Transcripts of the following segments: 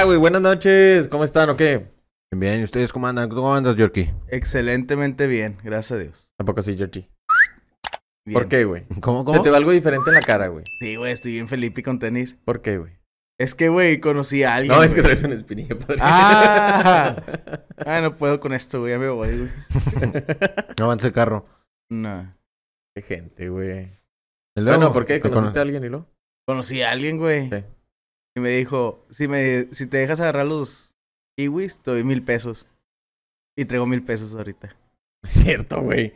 Ya, güey, buenas noches. ¿Cómo están o qué? Bien. ¿Y ustedes cómo andan? ¿Cómo andas, Yorkie? Excelentemente bien, gracias a Dios. Tampoco sí. Bien. ¿Por qué, güey? ¿Cómo, Se cómo? te ve algo diferente en la cara, güey. Sí, güey, estoy bien Felipe con tenis. ¿Por qué, güey? Es que, güey, conocí a alguien. No, es que traes una espinilla, padre. Ah. Ah, no puedo con esto, güey, ya me voy, güey. No avance el carro. No. Qué gente, güey. Bueno, ¿por qué? te ¿Conociste a alguien y lo? Conocí a alguien, güey. Sí. Y me dijo, si, me, si te dejas agarrar los kiwis, te doy mil pesos. Y traigo mil pesos ahorita. Es cierto, güey.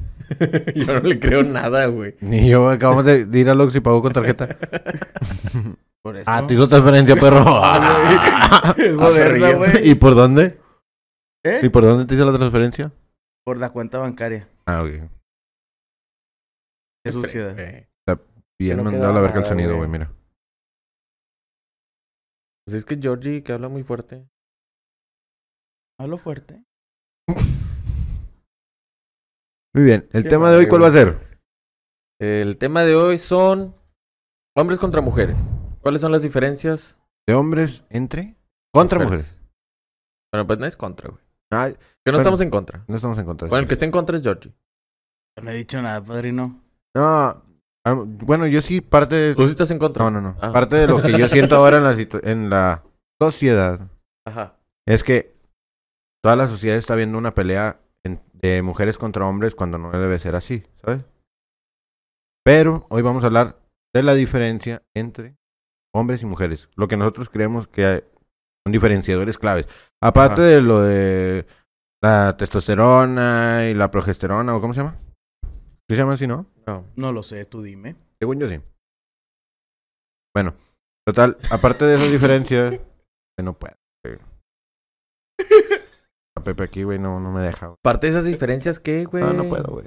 Yo no le creo nada, güey. Ni yo acabamos de, de ir a Lux y pagó con tarjeta. Por eso. ah, te hizo transferencia, perro. Ah, güey. Es moderna, güey. ¿Y por dónde? ¿Eh? ¿Y por dónde te hizo la transferencia? Por la cuenta bancaria. Ah, ok. Qué suciedad. Bien no mandado a la verga el sonido, güey, mira. Pues es que Georgie, que habla muy fuerte. Hablo fuerte. Muy bien. ¿El tema de hoy cuál va a ser? El tema de hoy son hombres contra mujeres. ¿Cuáles son las diferencias? ¿De hombres entre? Contra mujeres. Bueno, pues no es contra, güey. Ah, Que no Bueno. estamos en contra. no estamos en contra. Bueno, el que esté en contra es Georgie. No he dicho nada, padrino. No, bueno, yo sí parte de... ¿Tú sí estás en contra? No, no, no. Ah. Parte de lo que yo siento ahora en la, situ- en la sociedad Ajá. es que toda la sociedad está viendo una pelea en- de mujeres contra hombres cuando no debe ser así, ¿sabes? Pero hoy vamos a hablar de la diferencia entre hombres y mujeres. Lo que nosotros creemos que hay- son diferenciadores claves. Aparte Ajá. de lo de la testosterona y la progesterona, ¿o cómo se llama? ¿Sí se llama así, no? No. No lo sé, tú dime. Según yo sí. Bueno, total, aparte de esas diferencias, que no puedo. güey. A Pepe aquí, güey, no, no me deja. güey. Parte de esas diferencias, ¿qué, güey? No, no puedo, güey.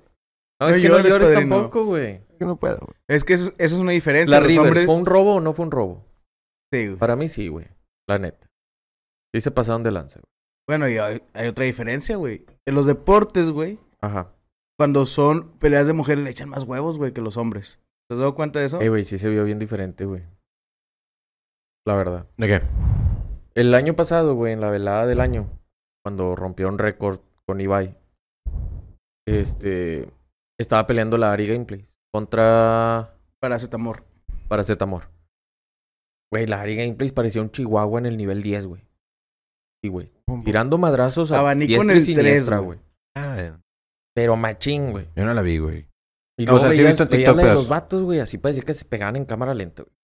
No, es No que no llores, llores padrino. tampoco, güey. Es que no puedo, güey. Es que eso, eso es una diferencia. La Los hombres... ¿fue un robo o no fue un robo? Sí, güey. Para mí sí, güey. La neta. Sí se pasaron de lanza, güey. Bueno, y hay, hay otra diferencia, güey. En los deportes, güey, Ajá. Cuando son peleas de mujeres le echan más huevos, güey, que los hombres. ¿Te has dado cuenta de eso? Ey, güey, sí se vio bien diferente, güey. La verdad. ¿De qué? El año pasado, güey, en la velada del año, cuando rompió un récord con Ibai, este, estaba peleando la Ari Gameplays contra Paracetamor. Paracetamor. Güey, la Ari Gameplays parecía un chihuahua en el nivel 10, güey. Sí, güey. Tirando madrazos a Abanico en el tres, siniestra, güey. güey. Ah, Pero machín, güey. yo no la vi, güey. Y O sea, sí he veías, visto en TikTok la de pedazos. los vatos, güey, así parecía que se pegaban en cámara lenta, güey.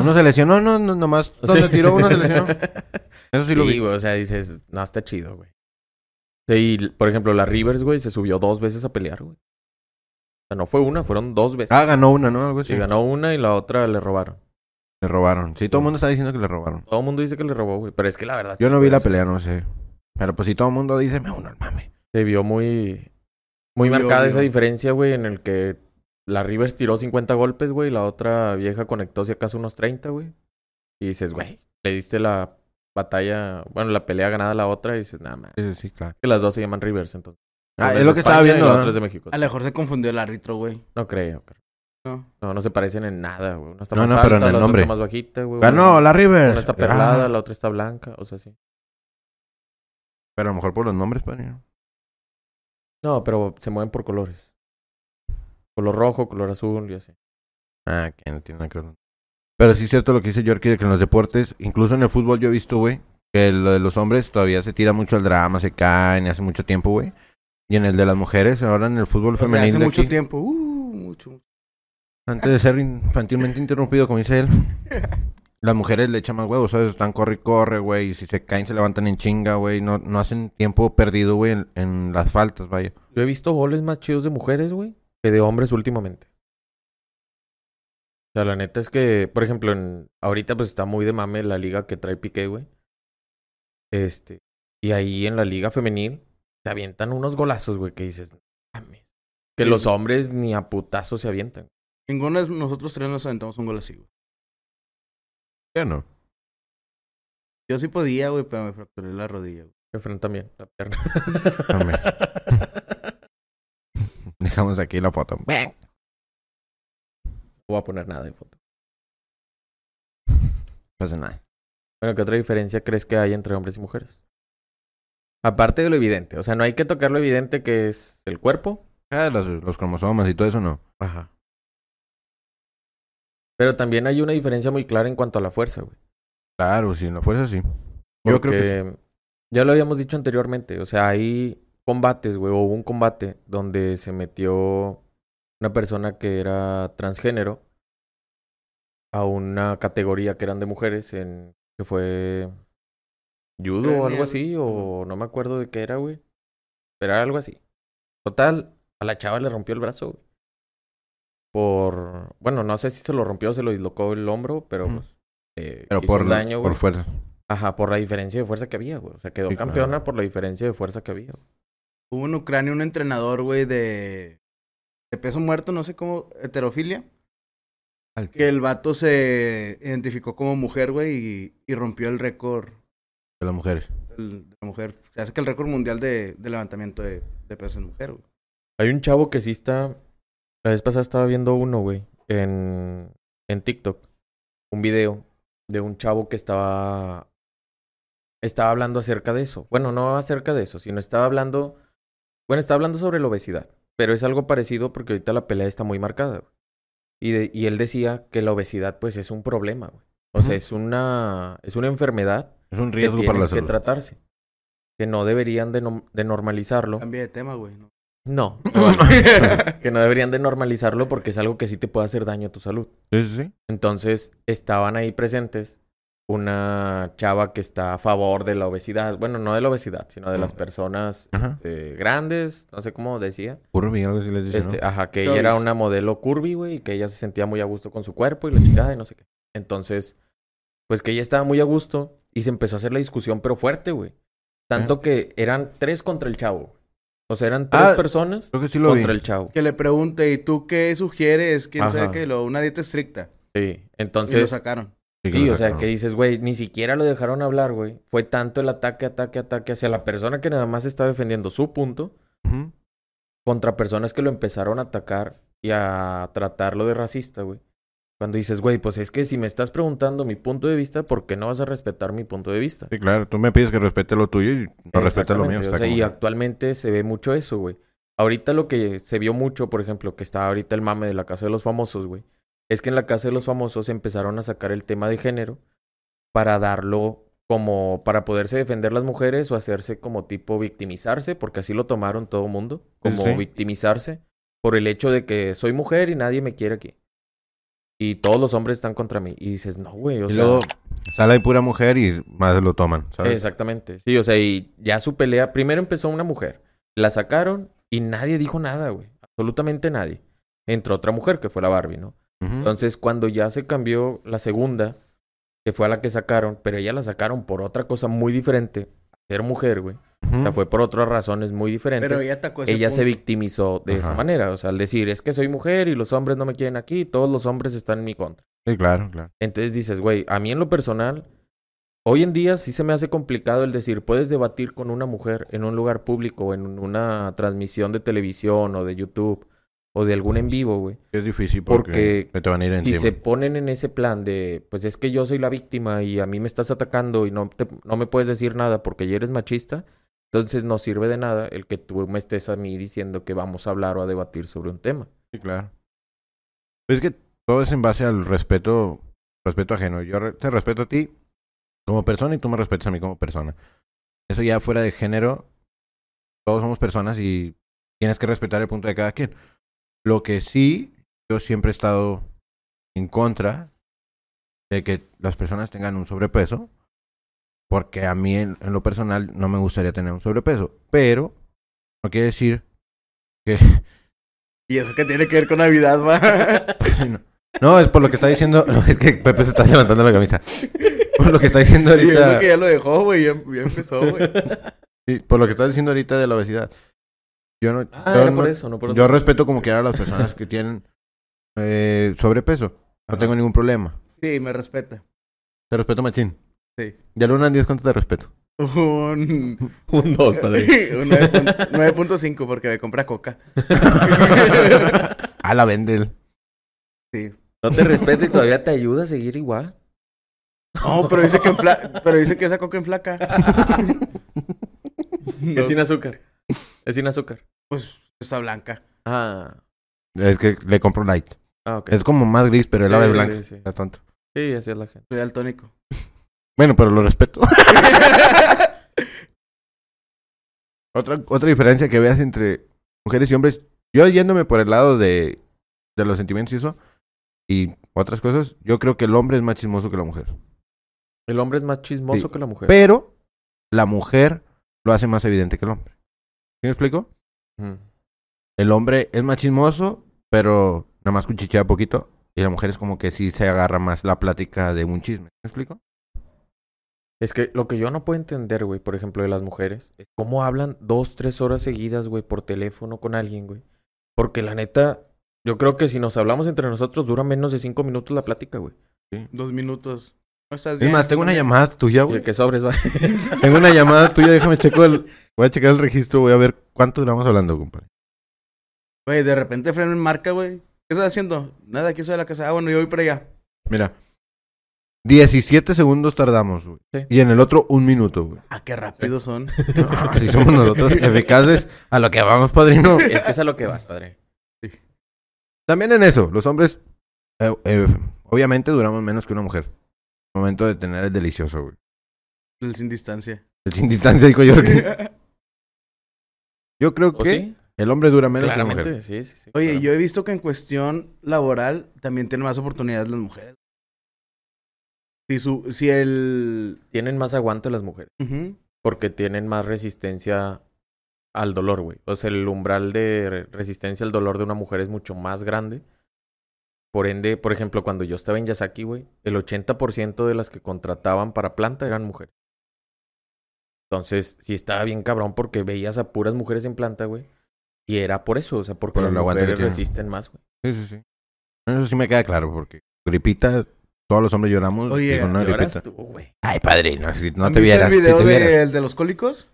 Uno se lesionó, no, no, nomás donde Sí. tiró uno se lesionó. Eso sí lo Sí, vi. güey, o sea, dices, no, está chido, güey. Sí, y, por ejemplo, la Rivers, güey, se subió dos veces a pelear, güey. O sea, no fue una, fueron dos veces. Ah, ganó una, ¿no? Algo así. Sí, ganó una y la otra le robaron. Le robaron. Sí, todo el mundo está diciendo que le robaron. Todo el mundo dice que le robó, güey. Pero es que la verdad. Yo sí, no vi la sí. pelea, no sé. Pero pues si todo el mundo dice, me uno al mame. Se vio muy. Muy Muy marcada obvio. esa diferencia, güey, en el que la Rivers tiró 50 golpes, güey, y la otra vieja conectó si acaso unos 30, güey. Y dices, güey, le diste la batalla, bueno, la pelea ganada a la otra y dices, nada más. Sí, sí, claro. Que las dos se llaman Rivers, entonces. Ah, es lo que estaba España viendo, es de México. A lo mejor se confundió el árbitro, güey. No creo, creo. No. No, no se parecen en nada, güey. Una está No, más no, alta, pero en el la otra nombre. está más bajita, güey. Ganó la Rivers. Una está perlada, Ah, la otra está blanca, o sea, sí. Pero a lo mejor por los nombres, pues, padre. No, pero se mueven por colores. Color rojo, color azul y así. Ah, que no tiene nada que ver. Pero sí es cierto lo que dice Yorkie de que en los deportes, incluso en el fútbol yo he visto, güey, que lo de los hombres todavía se tira mucho al drama, se caen hace mucho tiempo, güey. Y en el de las mujeres, ahora en el fútbol O sea, femenino hace mucho aquí, tiempo. Uh, mucho. antes de ser infantilmente interrumpido, como dice él, las mujeres le echan más huevos, ¿sabes? Están corre y corre, güey, y si se caen se levantan en chinga, güey, no, no hacen tiempo perdido, güey, en, en las faltas, vaya. Yo he visto goles más chidos de mujeres, güey, que de hombres últimamente. O sea, la neta es que, por ejemplo, en, ahorita pues está muy de mame la liga que trae Piqué, güey. Este, y ahí en la liga femenil se avientan unos golazos, güey, que dices, "No mames. Que Sí. los hombres ni a putazos se avientan. Ninguno de nosotros tres nos aventamos un gol así, güey. Ya no. Yo sí podía, güey, pero me fracturé la rodilla, güey. Que Fran también, la pierna. Dejamos aquí la foto. No voy a poner nada de foto. pasa nada. Bueno, ¿qué otra diferencia crees que hay entre hombres y mujeres? Aparte de lo evidente. O sea, no hay que tocar lo evidente que es el cuerpo. Ah, los, los cromosomas y todo eso no. Ajá. Pero también hay una diferencia muy clara en cuanto a la fuerza, güey. Claro, si no fuese así. Yo creo que Porque ya lo habíamos dicho anteriormente. O sea, hay combates, güey, o hubo un combate donde se metió una persona que era transgénero a una categoría que eran de mujeres en que fue judo o algo así o no me acuerdo de qué era, güey. Pero era algo así. Total, a la chava le rompió el brazo, güey. Por, bueno, no sé si se lo rompió o se lo dislocó el hombro, pero pues, eh, Pero hizo por, un daño, por fuerza. Ajá, por la diferencia de fuerza que había, güey. O sea, quedó Sí, claro. campeona por la diferencia de fuerza que había. güey. Hubo en Ucrania un entrenador, güey, de, de peso muerto, no sé cómo, heterofilia. Que el vato se identificó como mujer, güey, y, y rompió el récord De las mujeres. del- de la mujer. Se hace que el récord mundial de, de levantamiento de, de peso en mujer, güey. Hay un chavo que sí está. La vez pasada estaba viendo uno, güey, en, en TikTok. Un video de un chavo que estaba. Estaba hablando acerca de eso. Bueno, no acerca de eso, sino estaba hablando. Bueno, estaba hablando sobre la obesidad. Pero es algo parecido porque ahorita la pelea está muy marcada, güey. Y, de- y él decía que la obesidad, pues, es un problema, güey. O sea, es una. Es una enfermedad Es un que riesgo para la tienes que salud. tratarse. Que no deberían de, de normalizarlo. Cambia de tema, güey. ¿no? No, que no deberían de normalizarlo porque es algo que sí te puede hacer daño a tu salud. Sí, sí, sí. Entonces, estaban ahí presentes una chava que está a favor de la obesidad. Bueno, no de la obesidad, sino de las personas eh, grandes, no sé cómo decía. Curvy, algo así les dice, Este, ¿no? ajá, que ella era una modelo curvy, güey, y que ella se sentía muy a gusto con su cuerpo y la chingada y no sé qué. Entonces, pues que ella estaba muy a gusto y se empezó a hacer la discusión, pero fuerte, güey. Tanto que eran tres contra el chavo. O sea, eran tres Ah, personas Creo que sí lo vi. contra el chavo. Que le pregunte, ¿y tú qué sugieres? ¿Quién sabe Ajá. qué? Lo, una dieta estricta. Sí, y lo entonces, sacaron. Sí, que sí, lo o sea, que dices, güey, ni siquiera lo dejaron hablar, güey. Fue tanto el ataque, ataque, ataque hacia la persona que nada más estaba defendiendo su punto contra personas que lo empezaron a atacar y a tratarlo de racista, güey. Cuando dices, güey, pues es que si me estás preguntando mi punto de vista, ¿por qué no vas a respetar mi punto de vista? Sí, claro. Tú me pides que respete lo tuyo y no respetas lo mío. Exactamente, o Está sea, como y actualmente se ve mucho eso, güey. Ahorita lo que se vio mucho, por ejemplo, que está ahorita el mame de la Casa de los Famosos, güey, es que en la Casa de los Famosos empezaron a sacar el tema de género para darlo como para poderse defender las mujeres o hacerse como tipo victimizarse, porque así lo tomaron todo mundo, como Sí. victimizarse por el hecho de que soy mujer y nadie me quiere aquí. Y todos los hombres están contra mí. Y dices, no, güey, o y sea... luego sale pura mujer y más lo toman, ¿sabes? Exactamente. Sí, o sea, y ya su pelea, primero empezó una mujer, la sacaron y nadie dijo nada, güey. Absolutamente nadie. Entró otra mujer que fue la Barbie, ¿no? Entonces, cuando ya se cambió la segunda, que fue a la que sacaron, pero ella la sacaron por otra cosa muy diferente, ser mujer, güey. O sea, fue por otras razones muy diferentes. Pero ella atacó ese ella se victimizó de esa manera. O sea, al decir, es que soy mujer y los hombres no me quieren aquí, todos los hombres están en mi contra. Sí, claro, claro. Entonces dices, güey, a mí en lo personal, hoy en día sí se me hace complicado el decir, puedes debatir con una mujer en un lugar público, o en una transmisión de televisión o de YouTube o de algún en vivo, güey. Es difícil porque, te van a ir Si se ponen en ese plan de, pues es que yo soy la víctima y a mí me estás atacando y no, te- no me puedes decir nada porque ya eres machista, entonces no sirve de nada el que tú me estés a mí diciendo que vamos a hablar o a debatir sobre un tema. Sí, claro. Es que todo es en base al respeto, respeto ajeno. Yo te respeto a ti como persona y tú me respetas a mí como persona. Eso ya fuera de género, todos somos personas y tienes que respetar el punto de cada quien. Lo que sí, yo siempre he estado en contra de que las personas tengan un sobrepeso, porque a mí en, en lo personal no me gustaría tener un sobrepeso, pero no quiere decir que ¿Y eso qué tiene que ver con Navidad, va? Sí, no. No, es por lo que está diciendo. No, es que Pepe se está levantando la camisa. Por lo que está diciendo y eso ahorita. que ya lo dejó, güey. Ya, ya empezó, güey. sí, por lo que está diciendo ahorita de la obesidad. Yo no. Ah, yo, era no- por eso, no por yo respeto como quiera a las personas que tienen eh, sobrepeso. No Ajá. tengo ningún problema. Sí, me respeta. Te respeto, machín. Sí. De 1 al 10, ¿cuánto te respeto? Un... Un dos, padre. un 9.5 9.5 porque me compra coca. A la vende él. Sí. No te respeta y todavía te ayuda a seguir igual. No, pero dice que, enfla- pero dice que esa coca en flaca. Es sin azúcar. Es sin azúcar. Pues está blanca. Ah. Es que le compro light. Ah, ok. Es como más gris, pero el ave Sí, blanca. sí, sí. Está tonto. Sí, así es la gente. Soy daltónico. Bueno, pero lo respeto. otra, otra diferencia que veas entre mujeres y hombres. Yo yéndome por el lado de, de los sentimientos y eso, y otras cosas, yo creo que el hombre es más chismoso que la mujer. El hombre es más chismoso Sí. que la mujer. Pero la mujer lo hace más evidente que el hombre. ¿Sí me explico? El hombre es más chismoso, pero nada más cuchichea poquito. Y la mujer es como que sí se agarra más la plática de un chisme. ¿Me explico? Es que lo que yo no puedo entender, güey, por ejemplo, de las mujeres, es cómo hablan dos, tres horas seguidas, güey, por teléfono con alguien, güey. Porque la neta, yo creo que si nos hablamos entre nosotros dura menos de cinco minutos la plática, güey. Dos minutos. ¿No estás Es bien? más, tengo una llamada tuya, güey. que sobres, va. Tengo una llamada tuya, déjame checo el... Voy a checar el registro, voy a ver cuánto duramos hablando, compadre. Güey, de repente freno en marca, güey. ¿Qué estás haciendo? Nada, aquí soy de la casa. Ah, bueno, yo voy para allá. Mira. 17 segundos tardamos, güey. Sí. Y en el otro, un minuto, güey. Ah, qué rápidos son. Así somos nosotros, eficaces a lo que vamos, padrino. es que es a lo que vas, padre. También en eso, los hombres, eh, eh, obviamente duramos menos que una mujer. Momento de tener el delicioso, güey. El sin distancia. El sin distancia, dijo yo. Yo creo ¿O que sí? el hombre dura menos que la mujer. sí, sí, sí. Oye, claro. yo he visto que en cuestión laboral también tienen más oportunidades las mujeres. Si su, si el... Tienen más aguante las mujeres. Porque tienen más resistencia al dolor, güey. O sea, el umbral de re- resistencia al dolor de una mujer es mucho más grande. Por ende, por ejemplo, cuando yo estaba en Yasaki, güey, el 80% de las que contrataban para planta eran mujeres. Entonces, sí estaba bien cabrón porque veías a puras mujeres en planta, güey. Y era por eso, o sea, porque Por las mujeres resisten más, güey. Sí, sí, sí. Eso sí me queda claro, porque gripita, todos los hombres lloramos. Oye, y con una Lloras tú, güey. Ay, padrino, si no ¿Han te vieras. el video si de- el de los cólicos?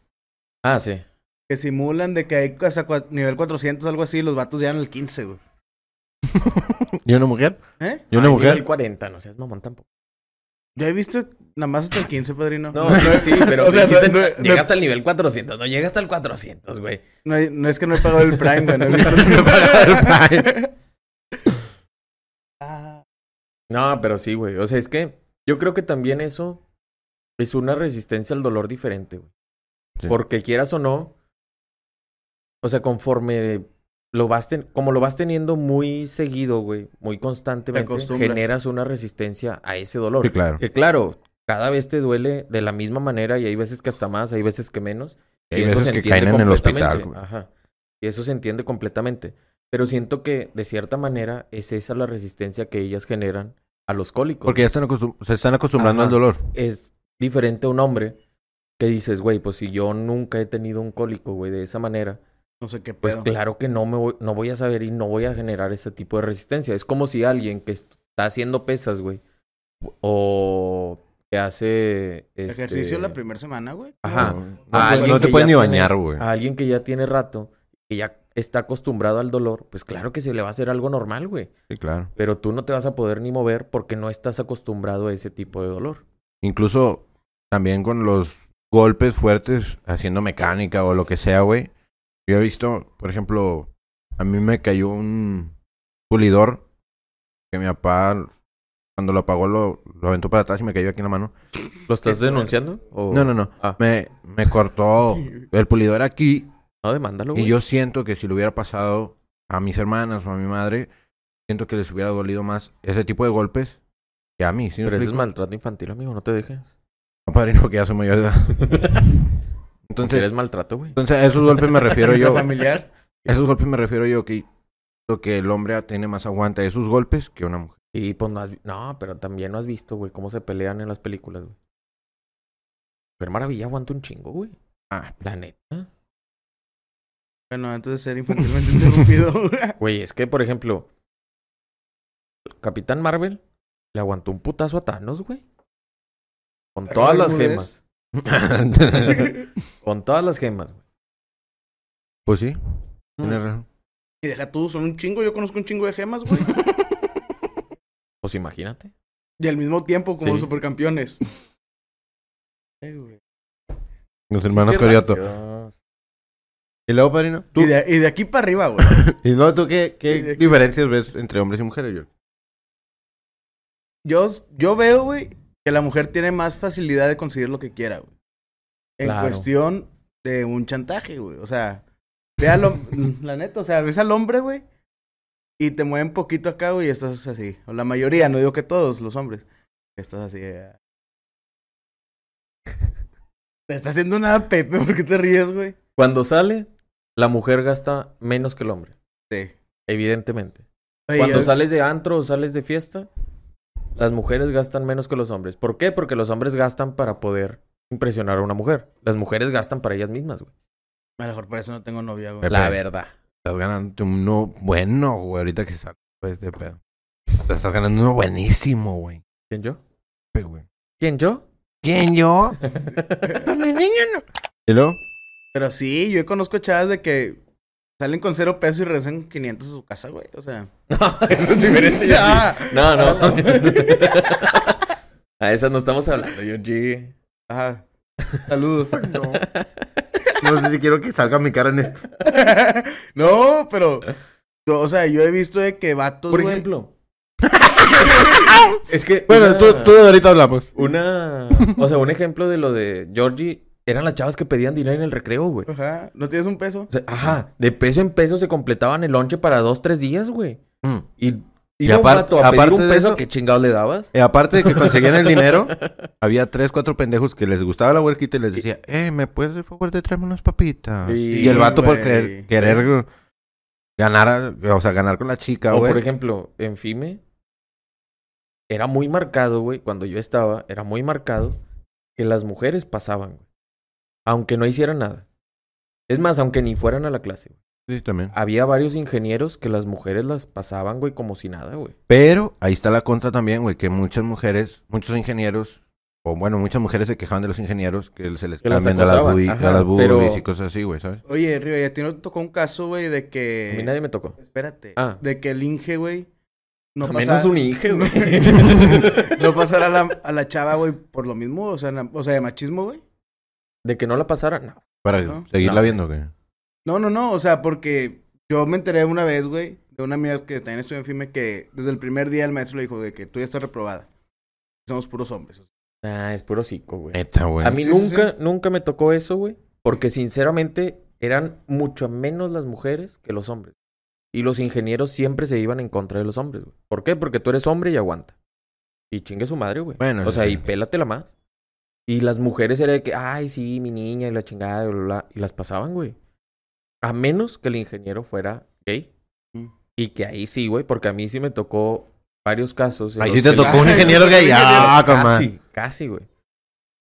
Ah, sí. Que simulan de que hay hasta cua- nivel 400, algo así, los vatos llegan al 15, güey. ¿Y una mujer? ¿Eh? ¿Y una Ay, mujer? nivel 40, no seas mamón tampoco. Yo he visto nada más hasta el 15, padrino. No, no, sí, pero O sea, dijiste- no- no- llega no- hasta el nivel 400, no llega hasta el 400, güey. No, no es que no he pagado el Prime, güey. No he visto No he pagado el Prime. Ah, No, pero sí, güey. O sea, es que yo creo que también eso es una resistencia al dolor diferente, güey. Sí. Porque quieras o no, o sea, conforme lo vas ten- como lo vas teniendo muy seguido, güey, muy constantemente, generas una resistencia a ese dolor. Sí, claro. Que claro, cada vez te duele de la misma manera y hay veces que hasta más, hay veces que menos. Y hay y veces se que caen en el hospital, güey. Ajá. Y eso se entiende completamente. Pero siento que, de cierta manera, es esa la resistencia que ellas generan a los cólicos. Porque ya están acostum- se están acostumbrando Ajá. al dolor. es diferente a un hombre que dices, güey, pues si yo nunca he tenido un cólico, güey, de esa manera, no sé qué pues pedo. claro que no me voy, no voy a saber y no voy a generar ese tipo de resistencia. Es como si alguien que está haciendo pesas, güey, o que hace este, Ejercicio la primera semana, güey. Ajá. No, no te ya ni tiene- bañar, güey. a alguien que ya tiene rato, que ya está acostumbrado al dolor, pues claro que se le va a hacer algo normal, güey. Sí, claro. Pero tú no te vas a poder ni mover porque no estás acostumbrado a ese tipo de dolor. Incluso también con los golpes fuertes haciendo mecánica o lo que sea, güey. Yo he visto, por ejemplo, a mí me cayó un pulidor que mi papá cuando lo apagó lo, lo aventó para atrás y me cayó aquí en la mano. ¿Lo estás denunciando? O... No, no, no. Ah. Me, me cortó el pulidor aquí No, demándalo, y yo siento que si lo hubiera pasado a mis hermanas o a mi madre, siento que les hubiera dolido más ese tipo de golpes que a mí. ¿sí Pero eso es maltrato infantil, amigo, no te dejes. No, padrino, que ya soy mayor de edad. Entonces, eres maltrato, güey. entonces a esos golpes me refiero yo. familiar. A esos golpes me refiero yo que, que el hombre tiene más aguante de esos golpes que una mujer. Y pues no has No, pero también no has visto, güey, cómo se pelean en las películas, güey. Pero Maravilla aguanta un chingo, güey. Ah, La neta. Bueno, antes de ser infantilmente interrumpido. Güey, es que, por ejemplo, Capitán Marvel le aguantó un putazo a Thanos, güey. Con Pero todas las gemas. Con todas las gemas, güey. pues sí, tienes razón. y deja tú, son un chingo. Yo conozco un chingo de gemas, güey. Pues imagínate. Y al mismo tiempo como Sí. supercampeones. Los hermanos Qué. Y luego, padrino, tú. Y de, y de aquí para arriba, güey. Y luego, ¿tú qué, qué diferencias ves entre hombres y mujeres, George? Yo, yo veo, güey, que la mujer tiene más facilidad de conseguir lo que quiera, güey. En Claro. cuestión de un chantaje, güey. O sea, ve al hom- la neta, o sea, ves al hombre, güey, y te mueven poquito acá, güey, y estás así. O la mayoría, no digo que todos los hombres. Estás así. eh. Te está haciendo nada, Pepe, ¿por qué te ríes, güey? Cuando sale, la mujer gasta menos que el hombre. Sí. Evidentemente. Oye, Cuando yo- sales de antro o sales de fiesta, las mujeres gastan menos que los hombres. ¿Por qué? Porque los hombres gastan para poder impresionar a una mujer. Las mujeres gastan para ellas mismas, güey. A lo mejor por eso no tengo novia, güey. La verdad. Estás ganando uno bueno, güey, ahorita que sale. Pues de pedo. Te estás ganando uno buenísimo, güey. ¿Quién yo? Pepe, güey. ¿Quién yo? ¿Quién yo? ¿Y luego? Pero sí, yo conozco chavas de que salen con cero pesos y regresan 500 a su casa, güey. O sea. No, eso es diferente. yo Ah. sí. No, no. a esas no estamos hablando, Georgie. Ajá. Saludos. No. No sé si quiero que salga mi cara en esto. no, pero. yo, o sea, yo he visto de que vatos. Por güey- ejemplo. es que. Bueno, una- tú, tú de ahorita hablamos. Una. O sea, un ejemplo de lo de Georgie eran las chavas que pedían dinero en el recreo, güey. Ajá. ¿No tienes un peso? O sea, ajá, de peso en peso se completaban el lonche para dos, tres días, güey. Mm. Y, y, Y un apar- vato a pedir aparte un de peso, eso- ¿qué chingados le dabas? Y aparte de que conseguían el dinero, había tres, cuatro pendejos que les gustaba la huerquita y les decía, eh, ¿me puedes de favor de traerme unas papitas? Sí, y el vato por querer, querer ganar, o sea, ganar con la chica, O güey. por ejemplo, en FIME, era muy marcado, güey, cuando yo estaba, era muy marcado que las mujeres pasaban, güey. Aunque no hicieran nada. Es más, aunque ni fueran a la clase, güey. Sí, también. Había varios ingenieros que las mujeres las pasaban, güey, como si nada, güey. Pero ahí está la contra también, güey, que muchas mujeres, muchos ingenieros, o bueno, muchas mujeres se quejaban de los ingenieros que se les Que las cambian las, bui- ajá, a las boobies pero- y cosas así, güey, ¿sabes? Oye, Río, ¿y a ti no te tocó un caso, güey, de que. A mí nadie me tocó. Espérate. Ah. De que el Inge, güey. No Menos pasara- un Inge, güey. no pasara a la, a la chava, güey, por lo mismo. O sea, na- o sea, de machismo, güey. De que no la pasara, no. Para ¿No? seguirla No. viendo, güey. No, no, no. O sea, porque yo me enteré una vez, güey, de una amiga que también estudió en FIME que desde el primer día el maestro le dijo de que tú ya estás reprobada. Somos puros hombres. o sea. Ah, es puro psico, güey. Neta, güey. A mí Sí, sí, nunca, nunca me tocó eso, güey. Porque sinceramente eran mucho menos las mujeres que los hombres. Y los ingenieros siempre se iban en contra de los hombres, güey. ¿Por qué? Porque tú eres hombre y aguanta. Y chingue su madre, güey. Bueno, o sea, sí. y pélatela más. Y las mujeres era de que, ay, sí, mi niña y la chingada, y bla, bla, bla. Y las pasaban, güey. A menos que el ingeniero fuera gay. Mm. Y que ahí sí, güey, porque a mí sí me tocó varios casos. Ahí sí te tocó un ingeniero gay. Ah. Casi, casi, güey.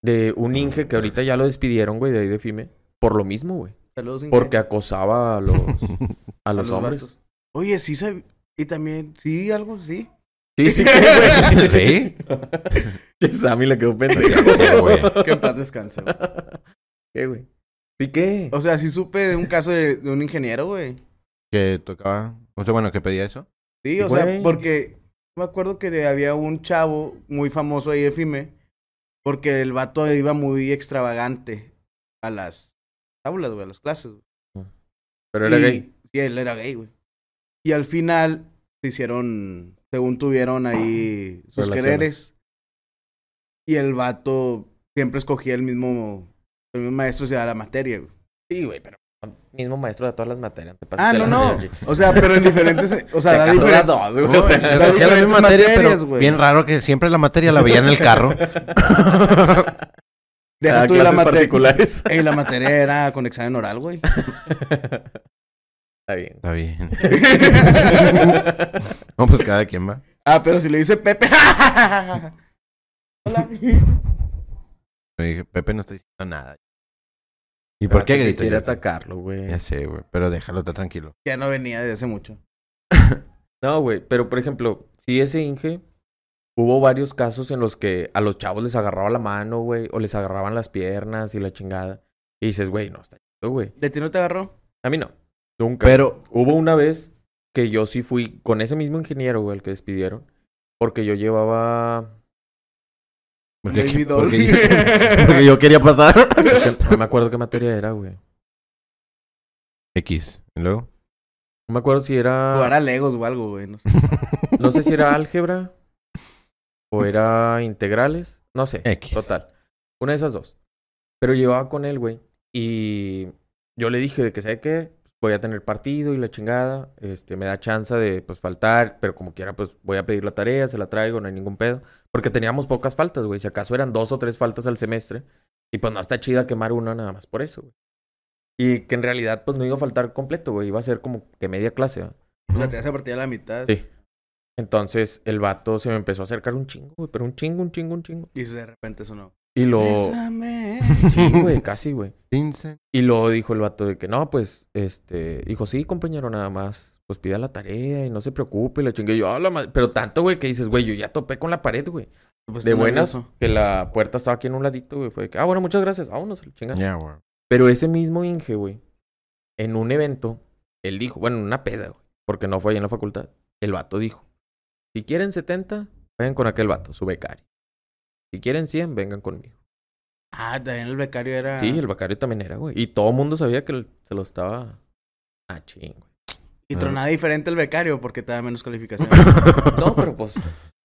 De un Inge que ahorita ya lo despidieron, güey, de ahí de FIME. Por lo mismo, güey. Saludos, Inge. Porque acosaba a los, a A los hombres. vatos. Oye, sí, sab- y también, sí, algo, sí. Sí, sí, ¿qué, güey? ¿Sí? Que Sammy le quedó Sí, pendejo. güey. Que en paz descanse, güey. ¿Qué, güey? ¿Sí qué? O sea, sí supe de un caso de, de un ingeniero, güey. Que tocaba, o sea, bueno, que pedía eso. Sí, o sea, Güey. porque me acuerdo que de- había un chavo muy famoso ahí de FIME, porque el vato iba muy extravagante a las aulas, güey, a las clases. güey. Pero era Y- gay. Sí, él era gay, güey. Y al final se hicieron, según tuvieron ahí sus Relaciones. quereres. Y el vato siempre escogía el mismo, el mismo maestro, o sea, la materia, güey. Sí, güey, pero mismo maestro de todas las materias. te Ah, no, la no. O sea, pero en diferentes, o sea, da dos, güey. No, o sea, yo da diferentes misma materia, materias, pero güey. bien raro que siempre la materia la veía en el carro. Deja tú de la materia. particulares. Ey, la materia era con examen oral, güey. Está bien. Está bien. No, pues cada quien va. ah, pero si le dice Pepe. Hola. Me dije, Pepe no está diciendo nada. ¿Y por qué grita? Quiere atacarlo, güey. Ya sé, güey. Pero déjalo, está tranquilo. ya no venía desde hace mucho. No, güey, pero por ejemplo, si ese Inge, hubo varios casos en los que a los chavos les agarraba la mano, güey, o les agarraban las piernas y la chingada. Y dices, güey, no, está chido, güey. ¿De ti no te agarró? A mí no, nunca. Pero, Hubo una vez que yo sí fui con ese mismo ingeniero, güey, el que despidieron, porque yo llevaba Porque, Baby doll. porque yo, porque yo quería pasar. Es que no me acuerdo qué materia era, güey. X. ¿Y luego? No me acuerdo si era... Jugar a Legos o algo, güey. No sé. No sé si era álgebra o era integrales. No sé. X. Total. Una de esas dos. Pero llevaba con él, güey. Y yo le dije de que, ¿sabe qué? Voy a tener partido y la chingada. Este, me da chance de, pues, faltar. Pero como quiera, pues, voy a pedir la tarea, se la traigo, no hay ningún pedo. Porque teníamos pocas faltas, güey. Si acaso eran dos o tres faltas al semestre. Y pues no está chida quemar una nada más por eso, güey. Y que en realidad, pues, no iba a faltar completo, güey. Iba a ser como que media clase. O sea, te hace partir a la mitad. Sí. Entonces, el vato se me empezó a acercar un chingo, güey. Pero un chingo, un chingo, un chingo. Y de repente sonó. Y lo... Bésame. Sí, güey, casi, güey. Y luego dijo el vato de que no, pues, este, dijo, sí, compañero, nada más, pues pida la tarea y no se preocupe, chingue. Y yo, "Ah, la madre", pero tanto, güey, que dices, güey, yo ya topé con la pared, güey. Pues, De buenas, nervioso. que la puerta estaba aquí en un ladito, güey. Fue de que, ah, bueno, muchas gracias, vámonos, a la chingada. Ya, güey. Pero ese mismo Inge, güey, en un evento, él dijo, bueno, en una peda, güey, porque no fue ahí en la facultad, el vato dijo, si quieren 70, vengan con aquel vato, su becario. Si quieren 100, vengan conmigo. Ah, también el becario era. Sí, el becario también era, güey. Y todo el mundo sabía que se lo estaba... Ah, ching, güey. Y tronaba diferente el becario porque te da menos calificación. No, pero pues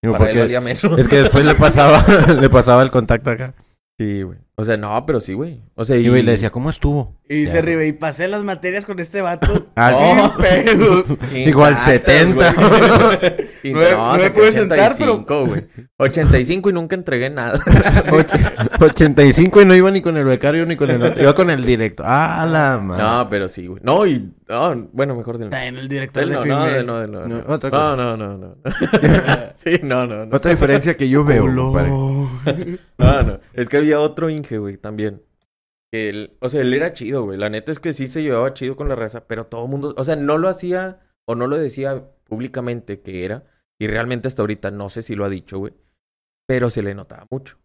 Digo, para él valía menos. es que después le pasaba, le pasaba el contacto acá. Sí, güey. O sea, no, pero sí, güey. O sea, Y y... güey, le decía, ¿cómo estuvo? y se ríe. Y pasé las materias con este vato. Ah, oh, pedos. Igual Intactas, 70. güey. Y No me- no me saqué pude sentar, 85, güey. 85 y nunca entregué nada. Och- 85 y no iba ni con el becario ni con el otro. Iba con el directo. Ah, la madre. No, pero sí, güey. No, y... no, bueno, mejor del... También el director del de no, filme. no, del no, no, No, no. otra cosa. No, no, no, no. sí, no, no, no. Otra diferencia que yo veo, No, no. Es que había otro Inge, güey, también. Que él, o sea, él era chido, güey. La neta es que sí se llevaba chido con la raza, pero todo el mundo, o sea, no lo hacía o no lo decía públicamente que era. Y realmente hasta ahorita no sé si lo ha dicho, güey. Pero se le notaba mucho.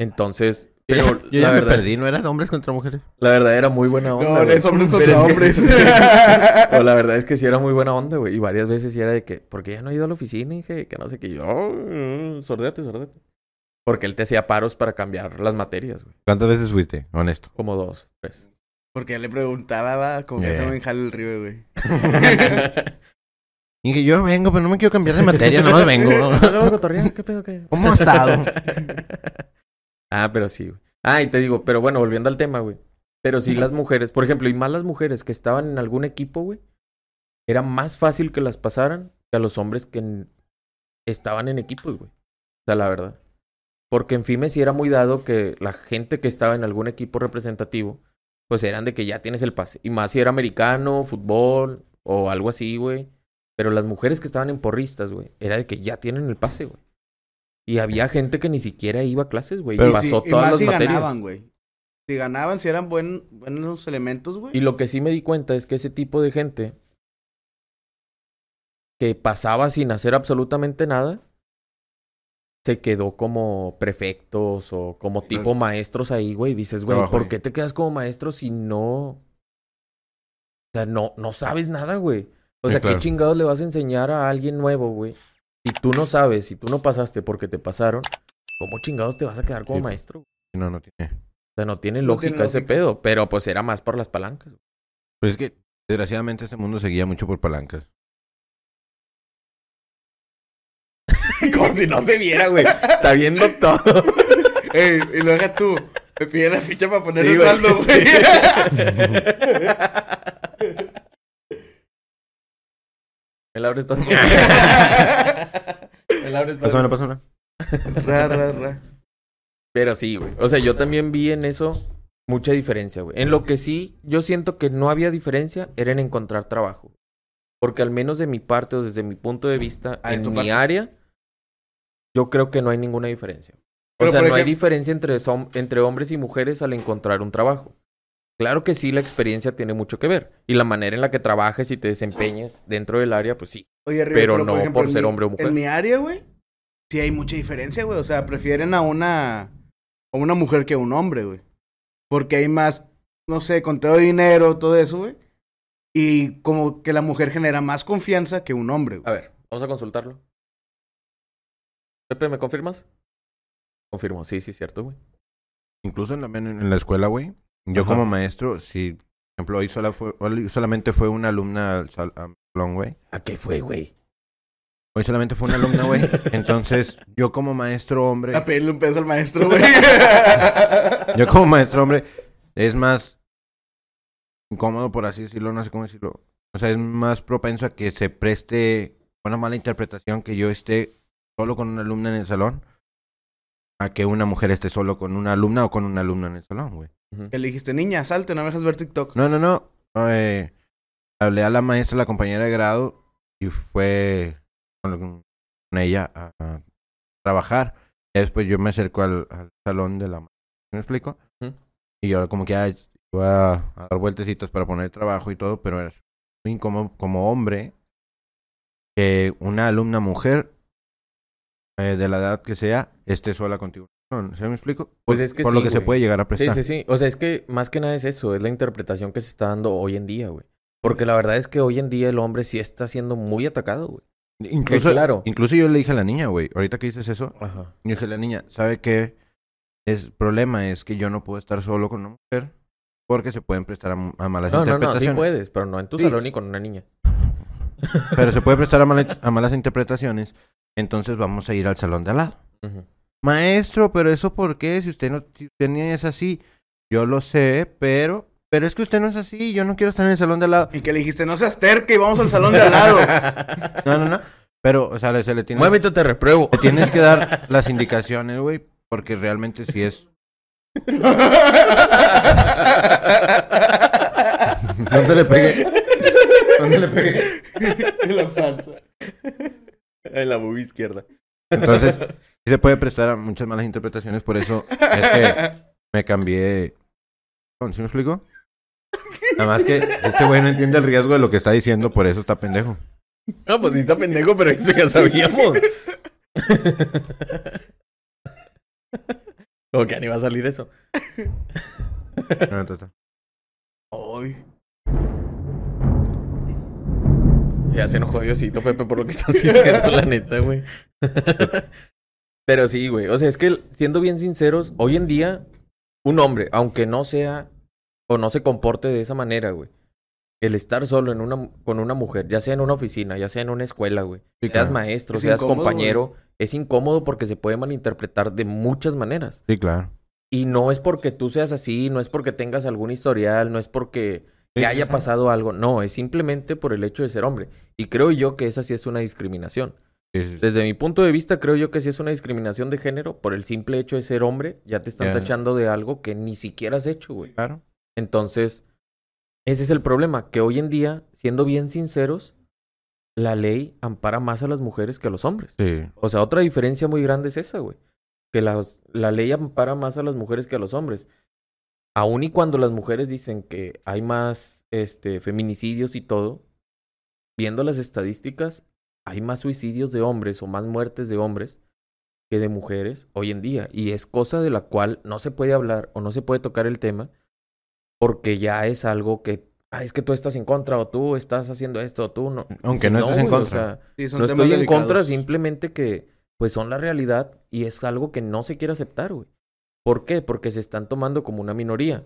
Entonces, pero yo la ya me verdad, perdí. ¿No eras hombres contra mujeres? la verdad era muy buena onda. No, güey. es hombres Pero contra es que- hombres. o la verdad es que sí era muy buena onda, güey. Y varias veces sí era de que, ¿por qué ya no ha ido a la oficina, Inge? Que no sé qué. Yo, "Oh, sordete, sordete. Porque él te hacía paros para cambiar las materias, güey. ¿Cuántas veces fuiste? Honesto. Como dos, tres. Porque ya le preguntaba, va, como que Eh. se me jale el río, güey. Y dije, yo vengo, pero no me quiero cambiar de materia, no vengo. ¿Qué pedo qué? ¿Cómo has estado? ah, pero sí, güey. Ah, y te digo, pero bueno, volviendo al tema, güey. Pero sí las mujeres, por ejemplo, y más las mujeres que estaban en algún equipo, güey, era más fácil que las pasaran que a los hombres que en- estaban en equipos, güey. O sea, la verdad. Porque en FIME sí era muy dado que la gente que estaba en algún equipo representativo, pues eran de que ya tienes el pase. Y más si era americano, fútbol o algo así, güey. Pero las mujeres que estaban en porristas, güey, era de que ya tienen el pase, güey. Y había gente que ni siquiera iba a clases, güey. Y Pero Y pasó si- y todas más las si materias. ganaban, güey. Si ganaban, si eran buen, buenos elementos, güey. Y lo que sí me di cuenta es que ese tipo de gente que pasaba sin hacer absolutamente nada, se quedó como prefectos o como tipo maestros ahí, güey. Dices, güey, ¿por qué te quedas como maestro si no... O sea, no, no sabes nada, güey. O Sí, sea, claro. ¿qué chingados le vas a enseñar a alguien nuevo, güey? Si tú no sabes, si tú no pasaste porque te pasaron, ¿cómo chingados te vas a quedar como Sí. maestro? O No, no tiene. sea, no tiene No lógica tiene ese lógica. pedo, pero pues era más por las palancas. Pues es que, desgraciadamente, este mundo se guía mucho por palancas. Como si no se viera, güey. Está viendo todo. Ey, y lo deja tú. Me pide la ficha para poner Sí, el güey. saldo, güey. Me la abres todo. Me la abres todo. Pásame, pásame. ra, ra, ra. Pero sí, güey. O sea, yo también vi en eso mucha diferencia, güey. En lo que sí, yo siento que no había diferencia era en encontrar trabajo. Porque al menos de mi parte o desde mi punto de vista, Ah, en mi parte. área, yo creo que no hay ninguna diferencia. Pero, o sea, no hay diferencia entre, som- entre hombres y mujeres al encontrar un trabajo. Claro que sí, la experiencia tiene mucho que ver. Y la manera en la que trabajes y te desempeñes dentro del área, pues sí. Oye, Pero no por ser mi- hombre o mujer. En mi área, güey, sí hay mucha diferencia, güey. O sea, prefieren a una, a una mujer que a un hombre, güey. Porque hay más, no sé, conteo de dinero, todo eso, güey. Y como que la mujer genera más confianza que un hombre, güey. A ver, vamos a consultarlo. Pepe, ¿me confirmas? Confirmo, sí, sí, cierto, güey. Incluso en la, en la escuela, güey. Yo Ajá. como maestro, si, por ejemplo, hoy, sola fue, hoy solamente fue una alumna al salón, güey. ¿A qué fue, güey? Hoy solamente fue una alumna, güey. Entonces, yo como maestro hombre, A pedirle un peso al maestro, güey. yo como maestro hombre, es más incómodo, por así decirlo, no sé cómo decirlo. O sea, es más propenso a que se preste una mala interpretación que yo esté solo con una alumna en el salón a que una mujer esté solo con una alumna o con una alumna en el salón, güey. Que le dijiste, niña, salte, no me dejas ver TikTok. No, no, no. Eh, hablé a la maestra, la compañera de grado, y fue con, con ella a, a trabajar. Y después yo me acerco al, al salón de la maestra. ¿Me explico? Y yo como que ah, iba a, a dar vueltecitas para poner trabajo y todo, pero era muy incómodo como hombre que una alumna mujer eh, de la edad que sea esté sola contigo. No, ¿Se me explico? Pues Por- es que por lo sí, que se puede llegar a Sí, prestar. sí, sí. O sea, es que más que nada es eso, es la interpretación que se está dando hoy en día, güey. Porque la verdad es que hoy en día el hombre sí está siendo muy atacado, güey. Incluso, claro. incluso yo le dije a la niña, güey, ahorita que dices eso, Ajá. yo dije a la niña, ¿sabe qué? El problema es que yo no puedo estar solo con una mujer porque se pueden prestar a, a malas No, no, no, sí interpretaciones. puedes, pero no en tu Sí. salón ni con una niña. Pero se puede prestar a, mala- a malas interpretaciones, entonces vamos a ir al salón de al lado. Maestro, pero eso por qué? Si usted no, si usted ni es así, yo lo sé, pero, pero es que usted no es así, yo no quiero estar en el salón de al lado. Y que le dijiste, no seas terca y vamos al salón de al lado. No, no, no. Pero, o sea, le- se le tiene Muévete, te repruebo. Le tienes que dar las indicaciones, güey, porque realmente sí es. ¿Dónde le pegué? ¿Dónde le pegué? En la panza. En la bubí izquierda. Entonces, sí se puede prestar a muchas malas interpretaciones, por eso es que me cambié. ¿Sí me explico? Nada más que este güey no entiende el riesgo de lo que está diciendo, por eso está pendejo. No, pues sí está pendejo, pero eso ya sabíamos. Como que ni va a salir eso. No, entonces, Ay. Ya se enojó Diosito, Pepe, por lo que estás diciendo, la neta, güey. Pero sí, güey. O sea, es que, siendo bien sinceros, hoy en día, un hombre, aunque no sea o no se comporte de esa manera, güey. El estar solo en una, con una mujer, ya sea en una oficina, ya sea en una escuela, güey. Sí, Seas maestro, Es seas incómodo, compañero, es incómodo porque se puede malinterpretar de muchas maneras. Sí, claro. Y no es porque tú seas así, no es porque tengas algún historial, no es porque Sí, haya pasado algo. No, es simplemente por el hecho de ser hombre. Y creo yo que esa sí es una discriminación. Desde mi punto de vista, creo yo que sí es una discriminación de género. Por el simple hecho de ser hombre, ya te están tachando de algo que ni siquiera has hecho, güey. Claro. Entonces, ese es el problema. Que hoy en día, siendo bien sinceros, la ley ampara más a las mujeres que a los hombres. Sí. O sea, otra diferencia muy grande es esa, güey. Que las- la ley ampara más a las mujeres que a los hombres. Aún y cuando las mujeres dicen que hay más este, feminicidios y todo, viendo las estadísticas, hay más suicidios de hombres o más muertes de hombres que de mujeres hoy en día. Y es cosa de la cual no se puede hablar o no se puede tocar el tema porque ya es algo que, ah, es que tú estás en contra o tú estás haciendo esto o tú no. Aunque no estés en o contra. sea, Sí, son no temas estoy en delicados. contra, simplemente que pues son la realidad y es algo que no se quiere aceptar, güey. ¿Por qué? Porque se están tomando como una minoría.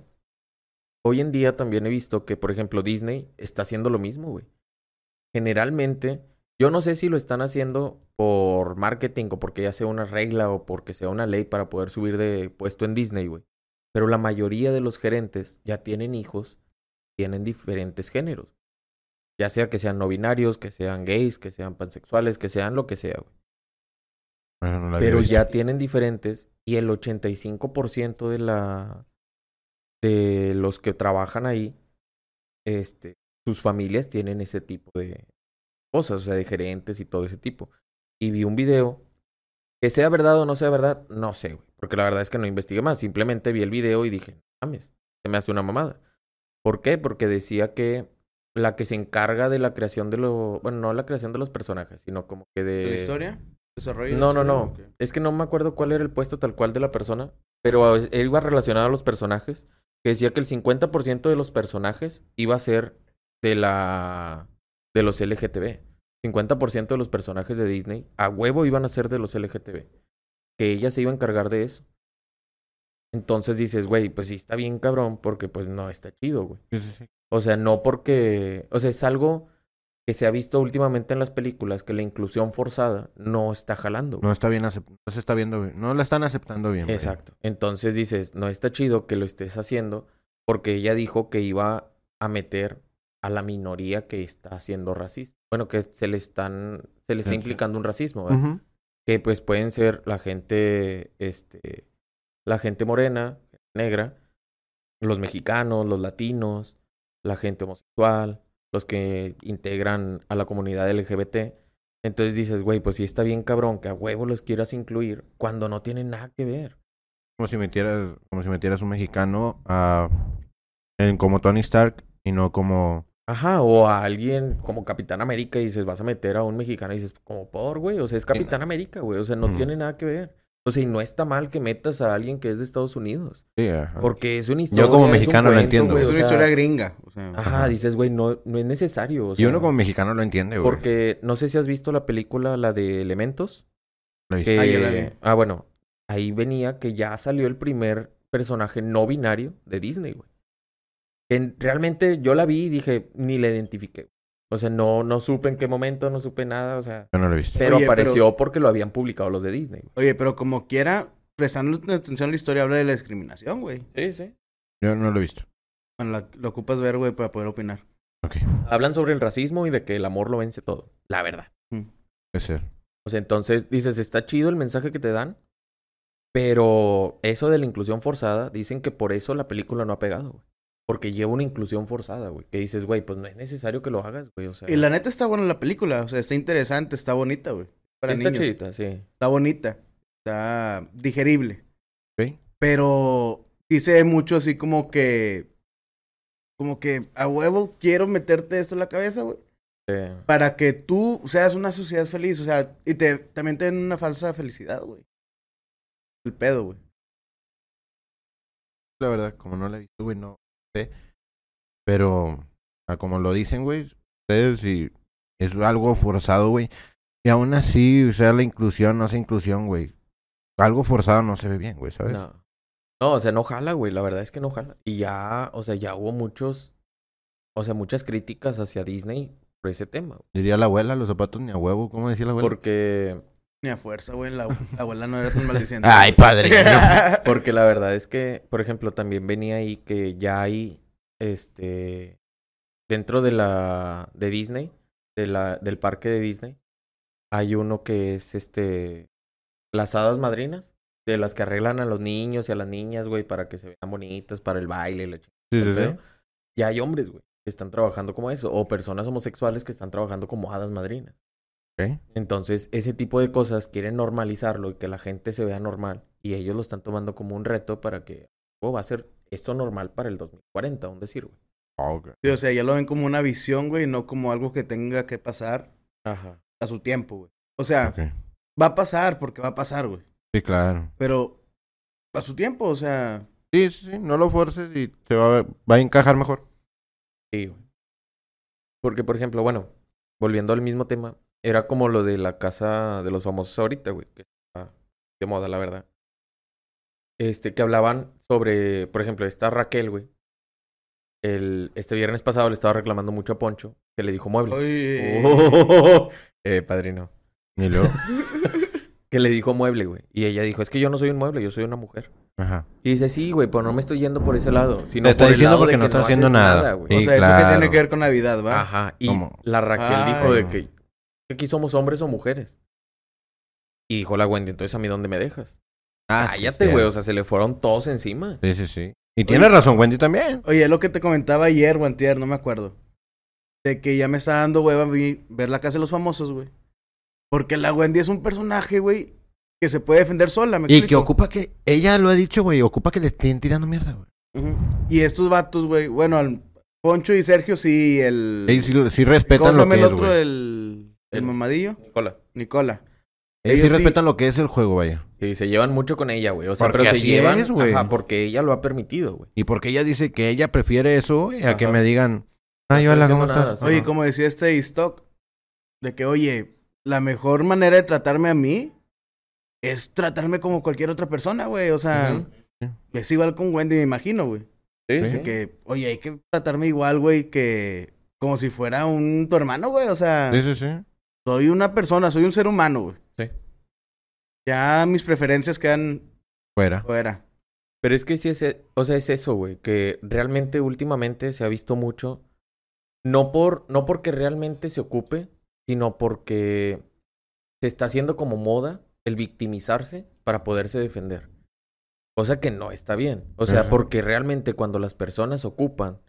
Hoy en día también he visto que, por ejemplo, Disney está haciendo lo mismo, güey. Generalmente, yo no sé si lo están haciendo por marketing o porque ya sea una regla o porque sea una ley para poder subir de puesto en Disney, güey. Pero la mayoría de los gerentes ya tienen hijos, tienen diferentes géneros. Ya sea que sean no binarios, que sean gays, que sean pansexuales, que sean lo que sea, güey. Bueno, no Pero ya tienen diferentes y el 85% de la de los que trabajan ahí este sus familias tienen ese tipo de cosas, o sea, de gerentes y todo ese tipo. Y vi un video que sea verdad o no sea verdad, no sé, güey, porque la verdad es que no investigué más, simplemente vi el video y dije, mames, se me hace una mamada. ¿Por qué? Porque decía que la que se encarga de la creación de lo, bueno, no la creación de los personajes, sino como que de ¿De la historia? ¿Desarrollo de la no, no, historia no. Es que no me acuerdo cuál era el puesto tal cual de la persona, pero él iba relacionado a los personajes, que decía que el 50% de los personajes iba a ser de la de los LGTB. 50% de los personajes de Disney a huevo iban a ser de los LGTB. que ella se iba a encargar de eso. Entonces dices, güey, pues sí está bien cabrón porque pues no está chido, güey. Sí, sí, sí. O sea, no porque, o sea, es algo que se ha visto últimamente en las películas que la inclusión forzada no está jalando. güey. No está bien acep- no se está viendo bien. No la están aceptando bien. Exacto. Entonces dices, no está chido que lo estés haciendo porque ella dijo que iba a meter a la minoría que está siendo racista. Bueno, que se le están, se le está implicando un racismo. Que pues pueden ser la gente, este, la gente morena, negra, los mexicanos, los latinos, la gente homosexual, los que integran a la comunidad LGBT. Entonces dices, güey, pues sí está bien cabrón que a huevo los quieras incluir cuando no tienen nada que ver. Como si metieras, como si metieras un mexicano a, en, como Tony Stark y no como... Ajá, o a alguien como Capitán América y dices, vas a meter a un mexicano y dices, como por, güey, o sea, es Capitán América, güey, o sea, no tiene nada que ver. O sea, y no está mal que metas a alguien que es de Estados Unidos, Sí, ajá. porque es una historia. como es un mexicano lo entiendo. güey, Es o una sea, historia gringa. O sea, Ajá, Ajá. dices, güey, no, no es necesario. o y uno como mexicano lo entiende, güey. Porque no sé si has visto la película, la de Elementos. Lo hice. Que, Ah, ah, bueno, ahí venía que ya salió el primer personaje no binario de Disney, güey. Que realmente yo la vi y dije, ni la identifiqué. O sea, no, no supe en qué momento, no supe nada, o sea. Yo no lo he visto. Pero Oye, pero- apareció porque lo habían publicado los de Disney, güey. Oye, pero como quiera, prestando atención a la historia, habla de la discriminación, güey. Sí, sí. Yo no lo he visto. Bueno, la- lo ocupas ver, güey, para poder opinar. Ok. Hablan sobre el racismo y de que el amor lo vence todo. La verdad. Puede ser. O sea, entonces dices, está chido el mensaje que te dan, pero eso de la inclusión forzada, dicen que por eso la película no ha pegado, güey. Porque lleva una inclusión forzada, güey. Que dices, güey, pues no es necesario que lo hagas, güey. O sea, Y la neta está buena la película. O sea, está interesante, está bonita, güey. Para está niños. chidita, sí. Está bonita. Está digerible. Ok. Pero dice mucho así como que. Como que a huevo quiero meterte esto en la cabeza, güey. Sí. Para que tú seas una sociedad feliz. O sea, y te, también te den una falsa felicidad, güey. El pedo, güey. La verdad, como no la he visto, güey, no sé. Pero, como lo dicen, güey, ustedes si es algo forzado, güey. Y aún así, o sea, la inclusión, no sea inclusión, güey. Algo forzado no se ve bien, güey, ¿sabes? No. No, o sea, no jala, güey. La verdad es que no jala. Y ya, o sea, ya hubo muchos, o sea, muchas críticas hacia Disney por ese tema. güey. Diría la abuela, los zapatos ni a huevo, ¿cómo decía la abuela? Porque, Ni a fuerza, güey. La, la abuela no era tan maldiciente. Ay, padre. porque la verdad es que, por ejemplo, también venía ahí que ya hay, este, dentro de la, de Disney, de la, del parque de Disney, hay uno que es, este, las hadas madrinas, de las que arreglan a los niños y a las niñas, güey, para que se vean bonitas para el baile y la Sí, sí, sí. Pero ya hay hombres, güey, que están trabajando como eso. O personas homosexuales que están trabajando como hadas madrinas. Entonces, ese tipo de cosas quieren normalizarlo y que la gente se vea normal. Y ellos lo están tomando como un reto para que oh, va a ser esto normal para el 2040, un decir, güey. Sí, o sea, ya lo ven como una visión, güey, no como algo que tenga que pasar Ajá. a su tiempo, güey. O sea, va a pasar porque va a pasar, güey. Sí, claro. Pero a su tiempo, o sea, Sí, sí, sí, no lo forces y se va, a- va a encajar mejor. Sí, güey. Porque, por ejemplo, bueno, volviendo al mismo tema, era como lo de la casa de los famosos ahorita, güey, que está de moda, la verdad. Este, que hablaban sobre, por ejemplo, esta Raquel, güey. El, este viernes pasado le estaba reclamando mucho a Poncho, que le dijo mueble. oye, Oh, eh, padrino. Y luego. Que le dijo mueble, güey. Y ella dijo, es que yo no soy un mueble, yo soy una mujer. Ajá. Y dice, sí, güey, pero no me estoy yendo por ese lado. Sino Te está por el diciendo lado de porque no que está haciendo haces nada. güey. o sea, eso que claro. tiene que ver con Navidad, ¿va? Ajá. Y ¿Cómo? la Raquel Ay. dijo de que aquí somos hombres o mujeres. Y dijo la Wendy, entonces a mí dónde me dejas. Ah, Cállate, güey. O sea, se le fueron todos encima. Sí, sí, sí. Y tiene razón, Wendy también. Oye, es lo que te comentaba ayer o antier, no me acuerdo. De que ya me está dando hueva ver la casa de los famosos, güey. Porque la Wendy es un personaje, güey, que se puede defender sola, ¿me Y que ocupa que. Ella lo ha dicho, güey. Ocupa que le estén tirando mierda, güey. Y estos vatos, güey, bueno, al Poncho y Sergio sí, el... Ellos sí, sí ¿Cómo respetan lo que el es, otro? güey. el, el mamadillo. Nicola. Nicola. Ellos, ellos sí sí- respetan lo que es el juego, vaya. Sí, se llevan mucho con ella, güey. O sea, Porque pero se llevan. es, güey. Ajá, porque ella lo ha permitido, güey. Y porque ella dice que ella prefiere eso güey, a que me digan. Ay, No hola, ¿cómo nada, estás? Oye, Ajá. como decía este stock, de que, oye, la mejor manera de tratarme a mí es tratarme como cualquier otra persona, güey. O sea, es igual con Wendy, me imagino, güey. Sí, Sí. que, oye, hay que tratarme igual, güey, que como si fuera un tu hermano, güey. O sea, Sí, sí, sí. Soy una persona, soy un ser humano, güey. Sí. Ya mis preferencias quedan Fuera. fuera. Pero es que sí es, e- o sea, es eso, güey, que realmente últimamente se ha visto mucho, no por, no porque realmente se ocupe, sino porque se está haciendo como moda el victimizarse para poderse defender. Cosa que no está bien. O sea, Ajá. porque realmente cuando las personas ocupan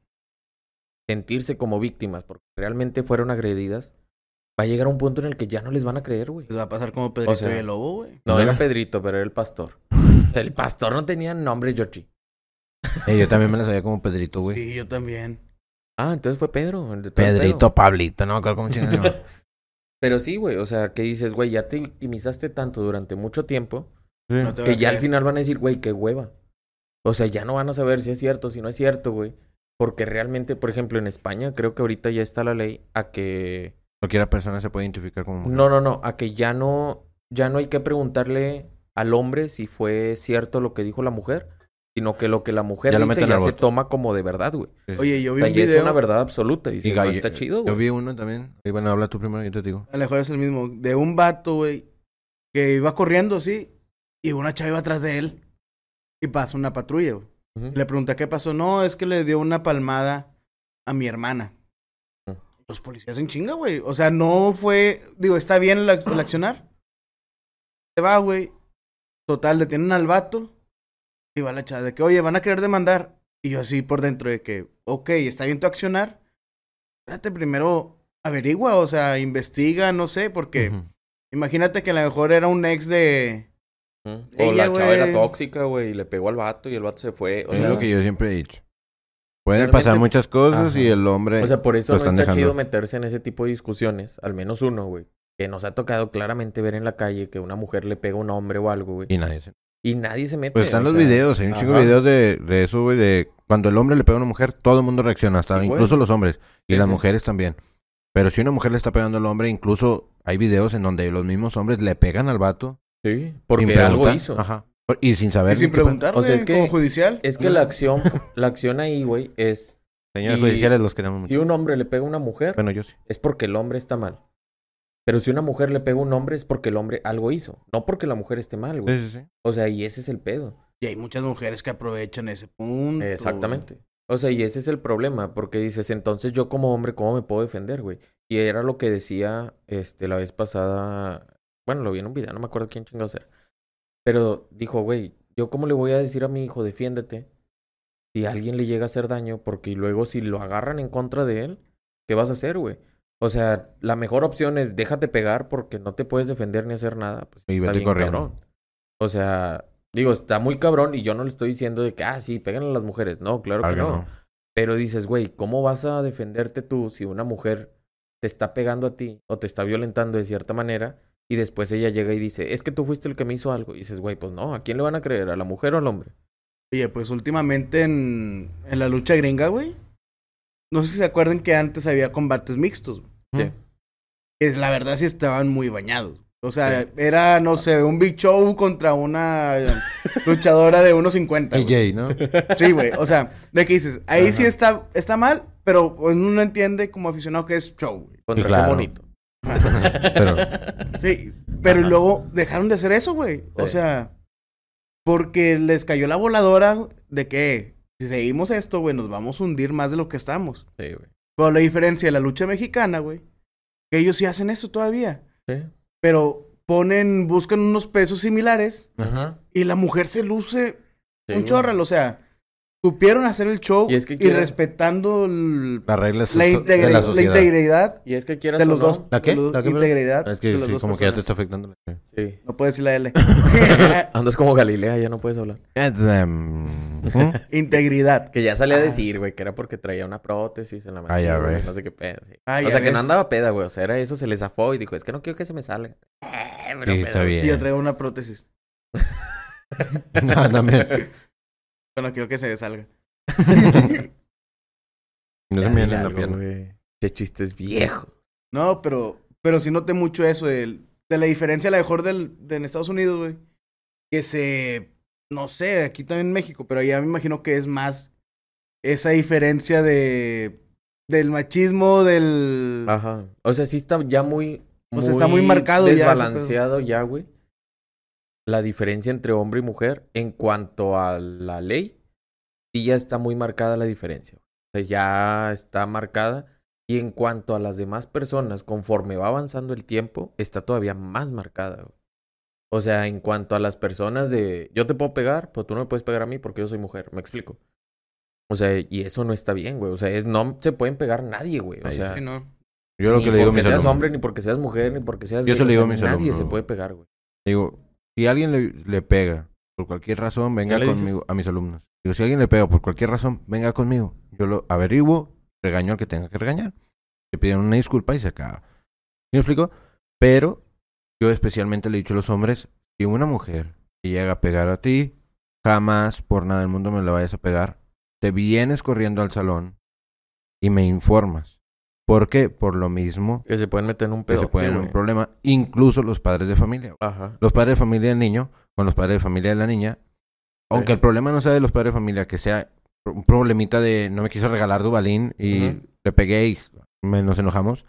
sentirse como víctimas porque realmente fueron agredidas, va a llegar un punto en el que ya no les van a creer, güey. Les va a pasar como Pedrito sea, y el lobo, güey. No era Pedrito, pero era el pastor. El pastor no tenía nombre, Georgie. Eh, yo también me la sabía como Pedrito, güey. Sí, yo también. Ah, entonces fue Pedro. el de Pedrito. Pablito, no chingado. Pero sí, güey. O sea, que dices, güey, ya te victimizaste tanto durante mucho tiempo Sí. No que a ya al final van a decir, güey, qué hueva. O sea, ya no van a saber si es cierto, si no es cierto, güey. Porque realmente, por ejemplo, en España, creo que ahorita ya está la ley a que. Cualquiera persona se puede identificar como mujer. No, no, no. A que ya no. Ya no hay que preguntarle al hombre si fue cierto lo que dijo la mujer. Sino que lo que la mujer Ya dice ya se toma como de verdad, güey. Oye, yo O vi sea, un ya es video. una verdad absoluta. Y Y dices, "No, Galle- está chido, Yo güey. vi uno también. Ahí bueno, habla tú primero y yo te digo. A lo mejor es el mismo. De un vato, güey, que iba corriendo así y una chava iba atrás de él. Y pasa una patrulla, güey. Y le pregunta qué pasó. No, es que le dio una palmada a mi hermana. Los policías en chinga, güey. O sea, no fue. Digo, está bien la- el accionar. Se va, güey. Total, detienen al vato. Y va la chava de que, oye, van a querer demandar. Y yo así por dentro de que, ok, está bien tu accionar. Espérate, primero averigua, o sea, investiga, no sé, porque imagínate que a lo mejor era un ex de. O Ella, la chava era tóxica, güey, y le pegó al vato y el vato se fue. O es sea, lo que yo siempre he dicho. Pueden Realmente- pasar muchas cosas y el hombre... o sea, por eso no está dejando. chido meterse en ese tipo de discusiones, al menos uno, güey. Que nos ha tocado claramente ver en la calle que una mujer le pega a un hombre o algo, güey. Y nadie se... Y nadie se mete. Pues están los sea, videos, hay un chingo de videos de, de eso, güey, de cuando el hombre le pega a una mujer, todo el mundo reacciona, hasta Sí, incluso los hombres y Sí, las sí. mujeres también. Pero si una mujer le está pegando al hombre, incluso hay videos en donde los mismos hombres le pegan al vato. Sí, porque algo hizo. Ajá. Y sin saber Y sin O sea, es que- como judicial. Es que la acción, la acción ahí, güey, es Señores Y- judiciales los queremos si mucho. un hombre le pega a una mujer, Bueno, yo sí. es porque el hombre está mal. Pero si una mujer le pega a un hombre, es porque el hombre algo hizo. No porque la mujer esté mal, güey. Sí, sí, sí. O sea, y ese es el pedo. Y hay muchas mujeres que aprovechan ese punto. Exactamente. O sea, y ese es el problema, porque dices, entonces yo como hombre, ¿cómo me puedo defender, güey? Y era lo que decía este la vez pasada, bueno, lo vi en un video, no me acuerdo quién chingados era. Pero dijo, güey, ¿yo cómo le voy a decir a mi hijo, defiéndete? Si alguien le llega a hacer daño, porque luego si lo agarran en contra de él, ¿qué vas a hacer, güey? O sea, la mejor opción es déjate pegar porque no te puedes defender ni hacer nada. Pues, Y vete corriendo. cabrón. O sea, digo, está muy cabrón y yo no le estoy diciendo de que, ah, sí, pegan a las mujeres. No, claro que no. no. Pero dices, güey, ¿cómo vas a defenderte tú si una mujer te está pegando a ti o te está violentando de cierta manera y después ella llega y dice, es que tú fuiste el que me hizo algo? Y dices, güey, pues no, ¿a quién le van a creer? ¿A la mujer o al hombre? Oye, pues últimamente en, en la lucha gringa, güey. No sé si se acuerdan que antes había combates mixtos. güey. Sí. Que la verdad sí estaban muy bañados. O sea, Sí. era, no sé, un Big Show contra una luchadora de 1.50. güey. AJ, ¿no? Sí, güey. O sea, de que dices, ahí sí está, está mal, pero uno entiende como aficionado que es show, güey. Contra claro. qué bonito. Pero Sí, pero Ajá. luego dejaron de hacer eso, güey. O Sí. sea, porque les cayó la voladora de que si seguimos esto, güey, nos vamos a hundir más de lo que estamos. Sí, güey. Pero la diferencia de la lucha mexicana, güey, que ellos sí hacen eso todavía. Sí. Pero ponen, buscan unos pesos similares Ajá. y la mujer se luce Sí, un güey. chorral. O sea, supieron hacer el show Y y, es que quieren- respetando el- la, so- integri- de la la integridad Y es que quieras de los no, dos. ¿La qué? los- ¿La qué, integridad Es que de las sí, dos como que ya te personas. está afectando. Sí. No puedes decir la L. Andas como Galilea, ya no puedes hablar. Integridad. Que ya salía a Ah. decir, güey, que era porque traía una prótesis en la mano. Ah, ya güey. No sé qué pedo. sí. Ah, o sea, que ves. no andaba peda, güey. O sea, era eso, se le zafó y dijo, es que no quiero que se me salga. Eh, pero Sí, está bien. Y yo traigo una prótesis. No, también. Bueno, quiero que se salga. No Ya se me dile viene en la pierna. güey. Qué chistes viejo. No, pero, pero sí noté mucho eso del de la diferencia, a lo mejor, del, de en Estados Unidos, güey. Que se. No sé, aquí también en México, pero allá me imagino que es más esa diferencia de. Del machismo, del. Ajá. O sea, sí está ya muy. O sea, está muy marcado ya ese pedo. Desbalanceado ya, güey. La diferencia entre hombre y mujer en cuanto a la ley. Sí ya está muy marcada la diferencia. O sea, ya está marcada. Y en cuanto a las demás personas, conforme va avanzando el tiempo, está todavía más marcada. güey. O sea, en cuanto a las personas de yo te puedo pegar, pero tú no me puedes pegar a mí porque yo soy mujer. ¿Me explico? O sea, y eso no está bien, güey. O sea, es, no se pueden pegar nadie, güey. O Ahí sea, Sí, no. Yo lo ni que le digo a porque mis seas alumnos. hombre, ni porque seas mujer, ni porque seas Yo gay, se o digo sea, a mis Nadie alumnos, se puede pegar, güey. Digo, si alguien le, le pega por cualquier razón, venga dices? conmigo a mis alumnos. Digo, si alguien le pega por cualquier razón, venga conmigo. Yo lo averiguo, regaño al que tenga que regañar. Le piden una disculpa y se acaba. ¿Sí ¿Me explico? Pero yo especialmente le he dicho a los hombres, si una mujer te llega a pegar a ti, jamás por nada del mundo me la vayas a pegar. Te vienes corriendo al salón y me informas. ¿Por qué? Por lo mismo Que se pueden meter en un que pedo. se pueden en un problema, incluso los padres de familia. Ajá. Los padres de familia del niño con los padres de familia de la niña. Aunque Sí. el problema no sea de los padres de familia, que sea un problemita de no me quiso regalar Dubalín y le pegué y me- nos enojamos.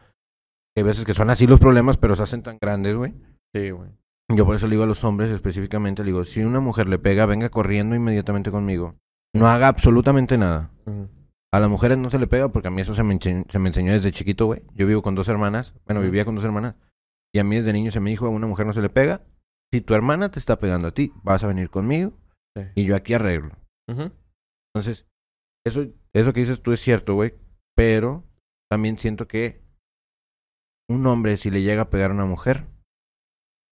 Hay veces que son así los problemas, pero se hacen tan grandes, güey. Sí, güey. Yo por eso le digo a los hombres específicamente, le digo, si una mujer le pega, venga corriendo inmediatamente conmigo. No haga absolutamente nada. Ujú. A las mujeres no se le pega porque a mí eso se me, enche- se me enseñó desde chiquito, güey. Yo vivo con dos hermanas. Bueno, vivía con dos hermanas. Y a mí desde niño se me dijo, a una mujer no se le pega. Si tu hermana te está pegando a ti, vas a venir conmigo Sí. y yo aquí arreglo. Entonces, eso, eso que dices tú es cierto, güey. Pero también siento que un hombre, si le llega a pegar a una mujer,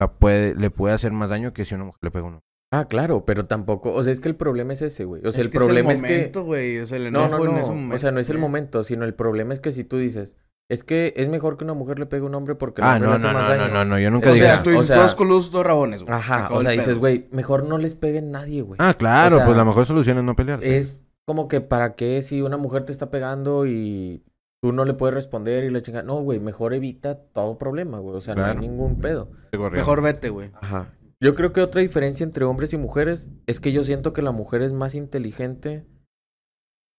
la puede, le puede hacer más daño que si una mujer le pega a uno. Ah, claro, pero tampoco. O sea, es que el problema es ese, güey. O sea, Es el que problema es es, el que. momento, güey. O sea, el No, enojo no, en no. ese momento. O sea, no es el güey. momento, sino el problema es que si tú dices, es que es mejor que una mujer le pegue a un hombre porque el Ah, hombre no, le no, hace no, más no, daño. no, no, yo nunca O sea, tú dices O sea- todos coludos, dos rabones, güey. Ajá, o sea, dices, güey, mejor no les peguen nadie, güey. Ah, claro, O sea, pues la mejor solución es no pelear. Es como que para qué si una mujer te está pegando y tú no le puedes responder y la chinga. No, güey, mejor evita todo problema, güey. O sea, no hay ningún pedo. Mejor vete, güey. Ajá. Yo creo que otra diferencia entre hombres y mujeres es que yo siento que la mujer es más inteligente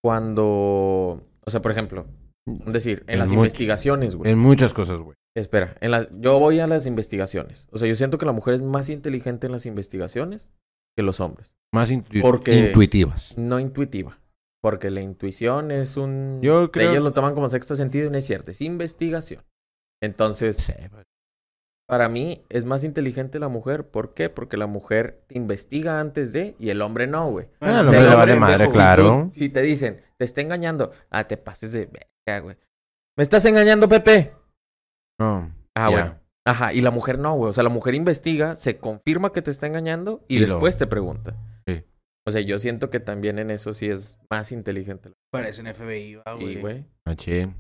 cuando, o sea, por ejemplo, es decir, en En las much- investigaciones, güey. En muchas cosas, güey. Espera, en las, yo voy a las investigaciones. O sea, yo siento que la mujer es más inteligente en las investigaciones que los hombres. Más intu- Porque- intuitivas. No intuitiva. Porque la intuición es un... Yo creo- Ellos lo toman como sexto sentido y no es cierto. Es investigación. Entonces, para mí es más inteligente la mujer. ¿Por qué? Porque la mujer te investiga antes de y el hombre no, güey. Ah, al O sea, hombre el le vale madre, claro. Si te dicen, te está engañando, ah, te pases de verga, güey. ¿Me estás engañando, Pepe? No. Ah, bueno. Ajá, y la mujer no, güey. O sea, la mujer investiga, se confirma que te está engañando y, Y lo- después te pregunta. Sí. O sea, yo siento que también en eso sí es más inteligente. Parecen FBI, va, Sí, güey. güey. Machín.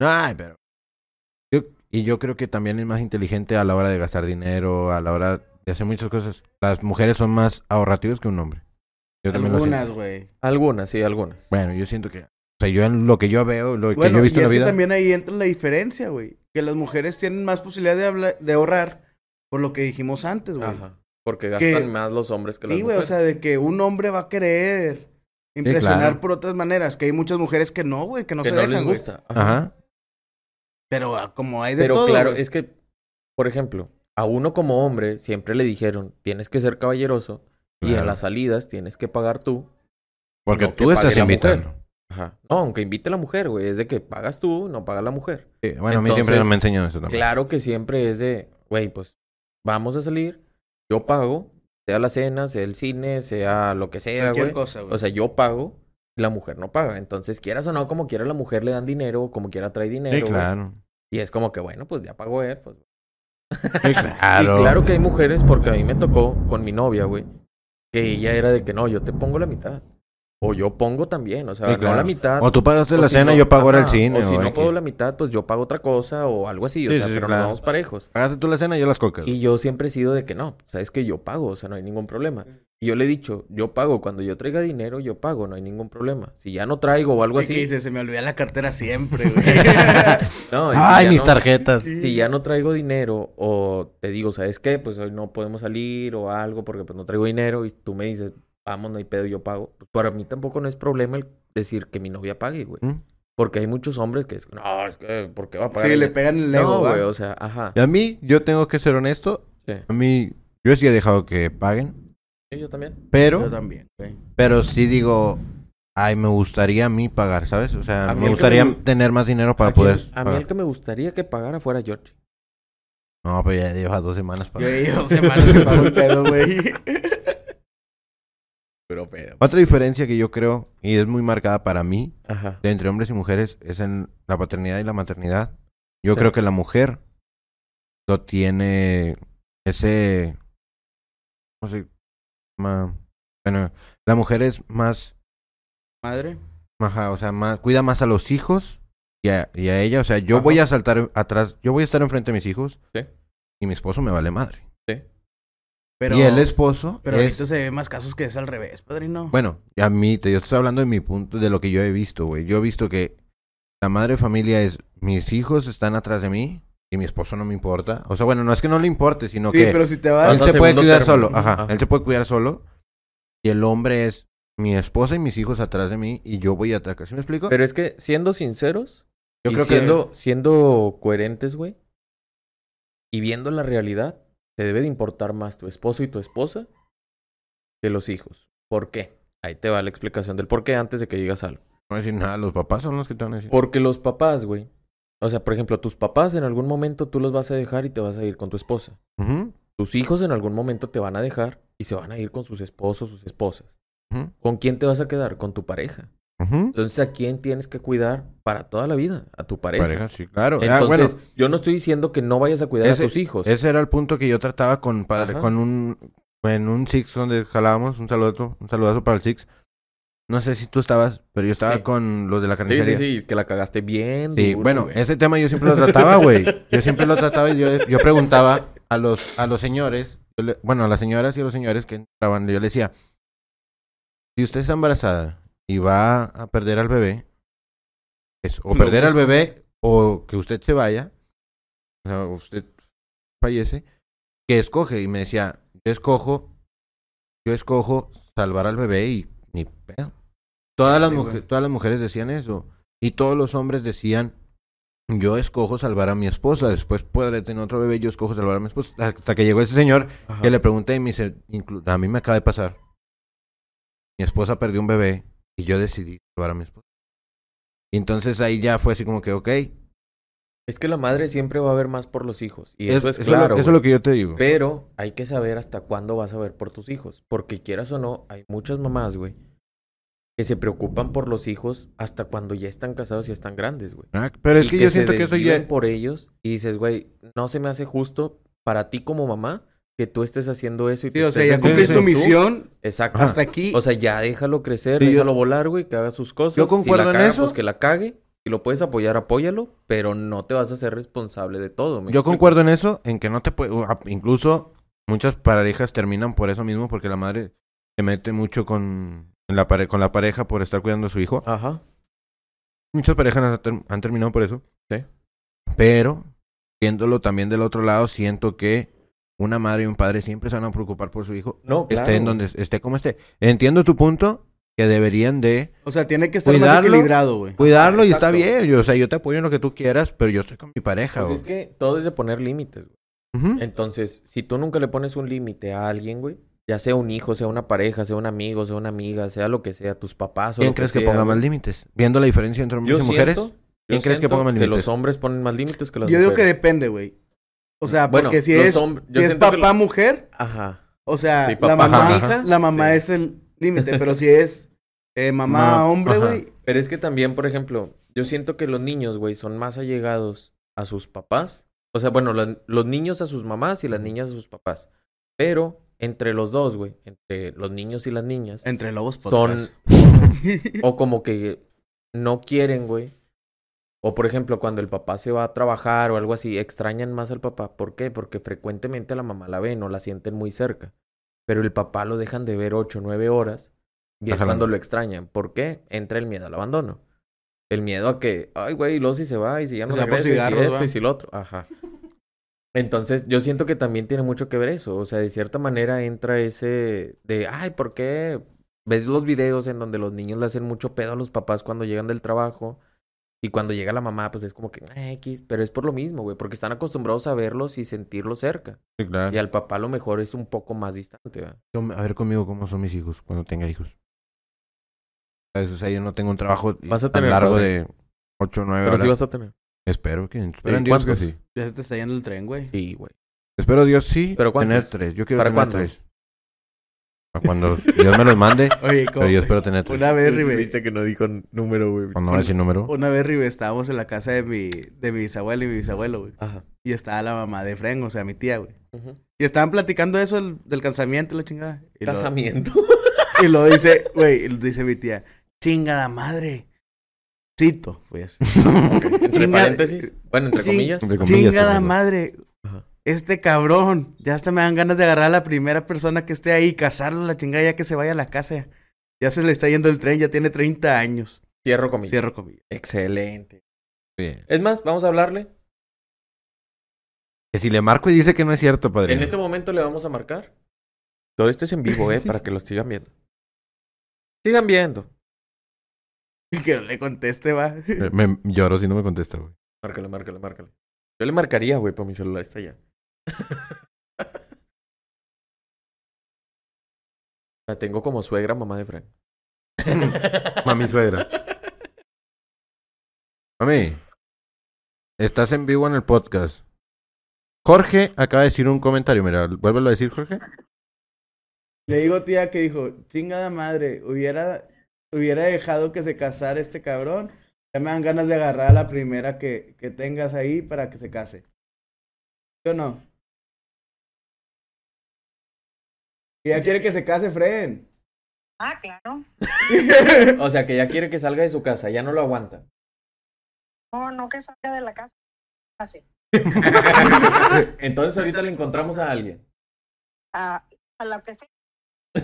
Ay, pero. Yo- y yo creo que también es más inteligente a la hora de gastar dinero, a la hora de hacer muchas cosas. Las mujeres son más ahorrativas que un hombre. Yo Algunas, güey. Algunas, sí, algunas. Bueno, yo siento que. O sea, yo en lo que yo veo, lo que yo he y visto en es la que vida. también ahí entra la diferencia, güey. Que las mujeres tienen más posibilidad de, habla- de ahorrar por lo que dijimos antes, güey. Ajá. Porque Que- gastan más los hombres que las Sí, güey, o sea, de que un hombre va a querer impresionar claro. por otras maneras. Que hay muchas mujeres que no, güey, que no que se no dejan, les güey. gusta. Ajá. Ajá. Pero ah, como hay de Pero todo, claro, güey. es que, por ejemplo, a uno como hombre siempre le dijeron, tienes que ser caballeroso y en Claro. las salidas tienes que pagar tú. Porque no tú estás invitando. mujer. Ajá. No, aunque invite a la mujer, güey. Es de que pagas tú, no paga la mujer. Sí, bueno, a mí siempre Entonces, me han enseñado eso también. Claro que siempre es de, güey, pues vamos a salir, yo pago, sea la cena, sea el cine, sea lo que sea, Cualquier güey. cosa, güey. O sea, yo pago la mujer no paga. Entonces, quieras o no, como quiera la mujer le dan dinero, como quiera trae dinero. Sí, güey. claro. Y es como que, bueno, pues ya pagó él, pues. Sí, claro. Y claro que hay mujeres, porque a mí me tocó con mi novia, güey, que ella era de que no, yo te pongo la mitad. O yo pongo también, o sea, Sí, no la mitad. O tú pagaste la si cena y no- yo pago ahora el cine. O si o no X. puedo la mitad, pues yo pago otra cosa o algo así. O Sí, sea, sí, pero claro. nos vamos parejos. Pagaste tú la cena y yo las cocas. Y yo siempre he sido de que no, sabes que yo pago, o sea, no hay ningún problema. Y yo le he dicho, yo pago, cuando yo traiga dinero, yo pago, no hay ningún problema. Si ya no traigo o algo que así, dice, se me olvida la cartera siempre, güey. no, si Ay, mis no- tarjetas. Si ya no traigo dinero o te digo, ¿sabes qué? Pues hoy no podemos salir o algo porque pues no traigo dinero y tú me dices, vamos, no hay pedo, yo pago. Pues para mí tampoco no es problema el decir que mi novia pague, güey. ¿Mm? Porque hay muchos hombres que, no, es que, ¿por qué va a pagar? Sí, ella?" le pegan el No, ego, güey, o sea, ajá. Y a mí, yo tengo que ser honesto. Sí. A mí, yo sí he dejado que paguen. Sí, yo también. Yo Pero, también, güey. pero sí digo, ay, me gustaría a mí pagar, ¿sabes? O sea, A mí me gustaría me- tener más dinero para ¿A quién- poder. A mí pagar. el que me gustaría que pagara fuera George. No, pero ya lleva dos semanas Yo para. he ido semanas el pedo, güey. Pero pedo. Otra diferencia que yo creo, y es muy marcada para mí, Ajá. de entre hombres y mujeres, es en la paternidad y la maternidad. Yo Sí. creo que la mujer lo tiene ese. ¿Cómo se llama? Bueno, la mujer es más. Madre. Ajá, o sea, más, cuida más a los hijos y a, y a ella. O sea, yo Ajá. voy a saltar atrás, yo voy a estar enfrente de mis hijos Sí. y mi esposo me vale madre. Pero, y el esposo pero es- ahorita se ve más casos que es al revés, padrino. Bueno, a mí, te, yo estoy hablando de mi punto, de lo que yo he visto, güey. Yo he visto que la madre de familia es, mis hijos están atrás de mí y mi esposo no me importa. O sea, bueno, no es que no le importe, sino sí, que pero si te él vas... Pasa se puede cuidar solo. Ajá, Ajá. él se puede cuidar solo. Y el hombre es mi esposa y mis hijos atrás de mí y yo voy a atacar. ¿Sí me explico? Pero es que siendo sinceros yo y creo siendo, siendo coherentes, güey, y viendo la realidad, te debe de importar más tu esposo y tu esposa que los hijos. ¿Por qué? Ahí te va la explicación del por qué antes de que digas algo. no decir nada, los papás son los que te van a decir. Porque los papás, güey, o sea, por ejemplo, tus papás en algún momento tú los vas a dejar y te vas a ir con tu esposa. Tus hijos en algún momento te van a dejar y se van a ir con sus esposos, sus esposas. ¿Con quién te vas a quedar? Con tu pareja. Entonces, ¿a quién tienes que cuidar para toda la vida? A tu pareja. Pareja, sí, claro. Ah, Entonces, bueno, yo no estoy diciendo que no vayas a cuidar Ese- a tus hijos. Ese era el punto que yo trataba con padre, Ajá. con un en un Six donde jalábamos, un saludo, un saludazo para el Six. No sé si tú estabas, pero yo estaba Sí. con los de la Sí, sí, carnicería. sí, que la cagaste bien. Sí, duro, bueno, güey. ese tema yo siempre lo trataba, güey. Yo siempre lo trataba y yo, yo preguntaba a los a los señores, le- bueno, a las señoras y a los señores que entraban, yo les decía, si usted está embarazada y va a perder al bebé, es o perder al bebé o que usted se vaya, o sea, usted fallece, que escoge? Y me decía, yo escojo, yo escojo salvar al bebé y ni pedo. Todas las, güey. todas las mujeres decían eso. Y todos los hombres decían, yo escojo salvar a mi esposa, después podré tener otro bebé, yo escojo salvar a mi esposa. Hasta que llegó ese señor Ajá. que le pregunté y me dice, "Inclu- a mí me acaba de pasar. Mi esposa perdió un bebé y yo decidí salvar a mi esposa. Y entonces ahí ya fue así como que, ok. Es que la madre siempre va a ver más por los hijos. Y es- eso es eso, es lo- claro. eso es lo que yo te digo. Pero hay que saber hasta cuándo vas a ver por tus hijos. Porque quieras o no, hay muchas mamás, güey, que se preocupan por los hijos hasta cuando ya están casados y están grandes, güey. Ah, Pero es Y que, yo se siento que eso ya... por ellos y dices, güey, no se me hace justo para ti como mamá que tú estés haciendo eso y Sí, o sea, ya cumpliste tu misión Exacto. Hasta aquí. O sea, ya déjalo crecer, Sí, yo- déjalo volar, güey, que haga sus cosas. Yo concuerdo si la en eso. pues que la cague. Si lo puedes apoyar, apóyalo, pero no te vas a ser responsable de todo. ¿me Yo explico? concuerdo en eso, en que no te puede... Incluso muchas parejas terminan por eso mismo, porque la madre se mete mucho con, la, pare- con la pareja por estar cuidando a su hijo. Ajá. Muchas parejas han, ter- han terminado por eso. Sí. Pero, viéndolo también del otro lado, siento que una madre y un padre siempre se van a preocupar por su hijo, No, claro. esté en donde esté como esté. Entiendo tu punto, que deberían de O sea, tiene que estar más Cuidarlo. equilibrado, güey. cuidarlo y está bien. Yo, o sea, yo te apoyo en lo que tú quieras, pero yo estoy con mi pareja. Pues es güey. que todo es de poner límites, güey. Entonces, si tú nunca le pones un límite a alguien, güey, ya sea un hijo, sea una pareja, sea un amigo, sea una amiga, sea lo que sea, tus papás o ¿Quién lo crees que, sea, ponga güey. más límites? Viendo la diferencia entre hombres Yo y mujeres. siento- ¿Quién yo crees que ponga más Que límites? los hombres ponen más límites que las Yo digo que mujeres. depende, güey. O sea, Bueno, porque si es, si es siento que papá, lo- mujer, Ajá. o sea, Sí, la papá mamá, hija, la mamá sí. es el límite, pero si es eh, mamá, Ma- hombre, ajá. güey, Pero es que también, por ejemplo, yo siento que los niños, güey, son más allegados a sus papás. O sea, bueno, los niños a sus mamás y las niñas a sus papás. Pero entre los dos, güey, entre los niños y las niñas, Entre lobos son o como que no quieren, güey. O por ejemplo, cuando el papá se va a trabajar o algo así, extrañan más al papá. ¿Por qué? Porque frecuentemente la mamá la ven o la sienten muy cerca. Pero el papá lo dejan de ver ocho, nueve horas y es cuando lo extrañan. ¿Por qué? Entra el miedo al abandono. El miedo a que, ay, güey, luego si se va y si ya no Se regresa y si esto va. y si lo otro. Ajá. Entonces, yo siento que también tiene mucho que ver eso. O sea, de cierta manera entra ese de, ay, ¿por qué? Ves los videos en donde los niños le hacen mucho pedo a los papás cuando llegan del trabajo. Y cuando llega la mamá, pues es como que, "Ah, X, pero es por lo mismo, güey, porque están acostumbrados a verlos y sentirlos cerca. Sí, claro. Y al papá a lo mejor es un poco más distante, ¿verdad? A ver conmigo cómo son mis hijos cuando tenga hijos. ¿Sabes? O sea, yo no tengo un trabajo Vas a tan tener, largo padre. de 8 o 9 Pero horas. sí vas a tener. Espero que... Espero en Dios que sí. Ya se te está yendo el tren, güey. Sí, güey. Espero Dios sí ¿Pero tener cuántos? tres. Yo quiero ¿Para tener cuándo? tres. Cuando Dios me los mande, Oye, pero yo espero tener tres. Una vez, Ribe, Viste que no dijo número, güey. Cuando va a decir número. una vez, Ribe, estábamos en la casa de mi, de mi bisabuelo y mi bisabuelo, güey. Ajá. Y estaba la mamá de Fren, o sea, mi tía, güey. Y estaban platicando eso del, y la chingada. Y lo, Casamiento. y lo dice, güey, y lo dice mi tía, chingada madre. Cito, pues. Entre Chinga- paréntesis. Bueno, entre Ching- comillas. Entre comillas, Chingada favor. madre. Este cabrón. Ya hasta me dan ganas de agarrar a la primera persona que esté ahí y casarlo a la chingada ya que se vaya a la casa. Ya se le está yendo el tren, ya tiene 30 años. Cierro comillas. Cierro comillas. Excelente. Bien. Es más, vamos a hablarle. Que si le marco y dice que no es cierto, padre. En este momento le vamos a marcar. Todo esto es en vivo, ¿eh? Para que lo sigan viendo. Sigan viendo. Y que no le conteste, va. Me, me- lloro si no me contesta, güey. Márcale, márcale, márcale. Yo le marcaría, güey, pero mi celular está allá. La tengo como suegra, mamá de Fran. Mami suegra. Mami. Estás en vivo en el podcast. Jorge acaba de decir un comentario. Mira, vuélvelo a decir, Jorge. Le digo, tía, que dijo, chingada madre, hubiera, hubiera dejado que se casara este cabrón. Ya me dan ganas de agarrar a la primera que, que tengas ahí para que se case. ¿Sí o no? Y ya quiere que se case, Fren. Ah, claro. O sea, que ya quiere que salga de su casa, ya no lo aguanta. No, no que salga de la casa. Así. Entonces ahorita le encontramos a alguien. A, a lo que sea.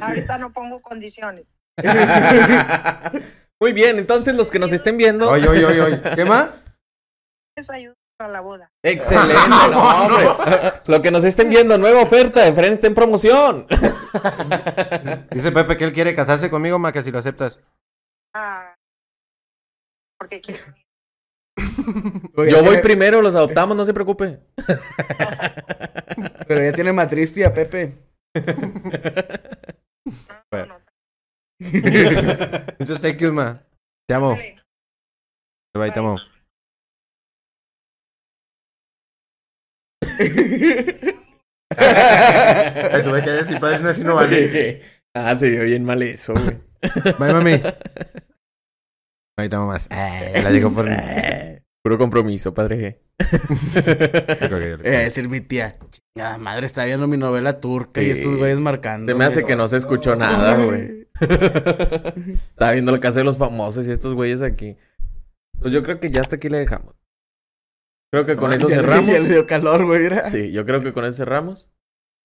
Ahorita no pongo condiciones. Muy bien, entonces los que nos estén viendo. Oye, oye, oye, oye. ¿Qué más? Para la boda. Excelente, no, hombre. Lo que nos estén viendo, nueva oferta de Fren está en promoción. Dice Pepe que él quiere casarse conmigo, ma, que si lo aceptas. Ah, porque quiero. Yo voy primero, los adoptamos, no se preocupe. Pero ya tiene matriz, tía Pepe. No, no, Entonces, thank you, ma. Te amo. Bye, te amo. Ay, tú me quedas sin padre, no, así no vale. Sí. Ah, se vio bien mal eso, güey. Bye, mami. Bye, te amo más. Eh, la digo por... Puro compromiso, padre. Eh, decir mi tía, chingada madre, está viendo mi novela turca y estos güeyes marcando. Se me hace que no se escuchó nada, güey. Estaba viendo la casa de los famosos y estos güeyes aquí. Pues yo creo que ya hasta aquí le dejamos. Creo que con No, eso ya le- cerramos. Ya le dio calor, güey. mira. Sí, yo creo que con eso cerramos.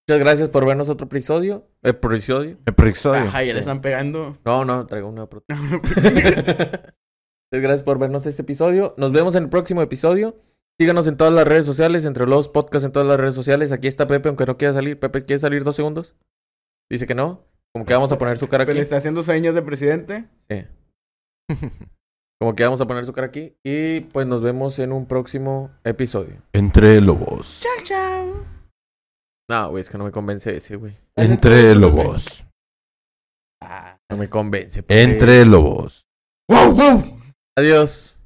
Muchas gracias por vernos otro episodio. Episodio. Episodio. Ajá, ya le están pegando. No, no, traigo una pro- Muchas gracias por vernos este episodio. Nos vemos en el próximo episodio. Síganos en todas las redes sociales, entre los podcasts en todas las redes sociales. Aquí está Pepe, aunque no quiera salir. Pepe, ¿quiere salir dos segundos? Dice que no. Como que vamos a poner su cara Pepe aquí. le está haciendo señas de presidente. Sí. Como que vamos a poner su cara aquí. Y pues nos vemos en un próximo episodio. Entre lobos. Chao, chao. No, güey, es que no me convence ese, güey. Entre lobos. No me convence. Entre lobos. ¡Wow, wow! Adiós.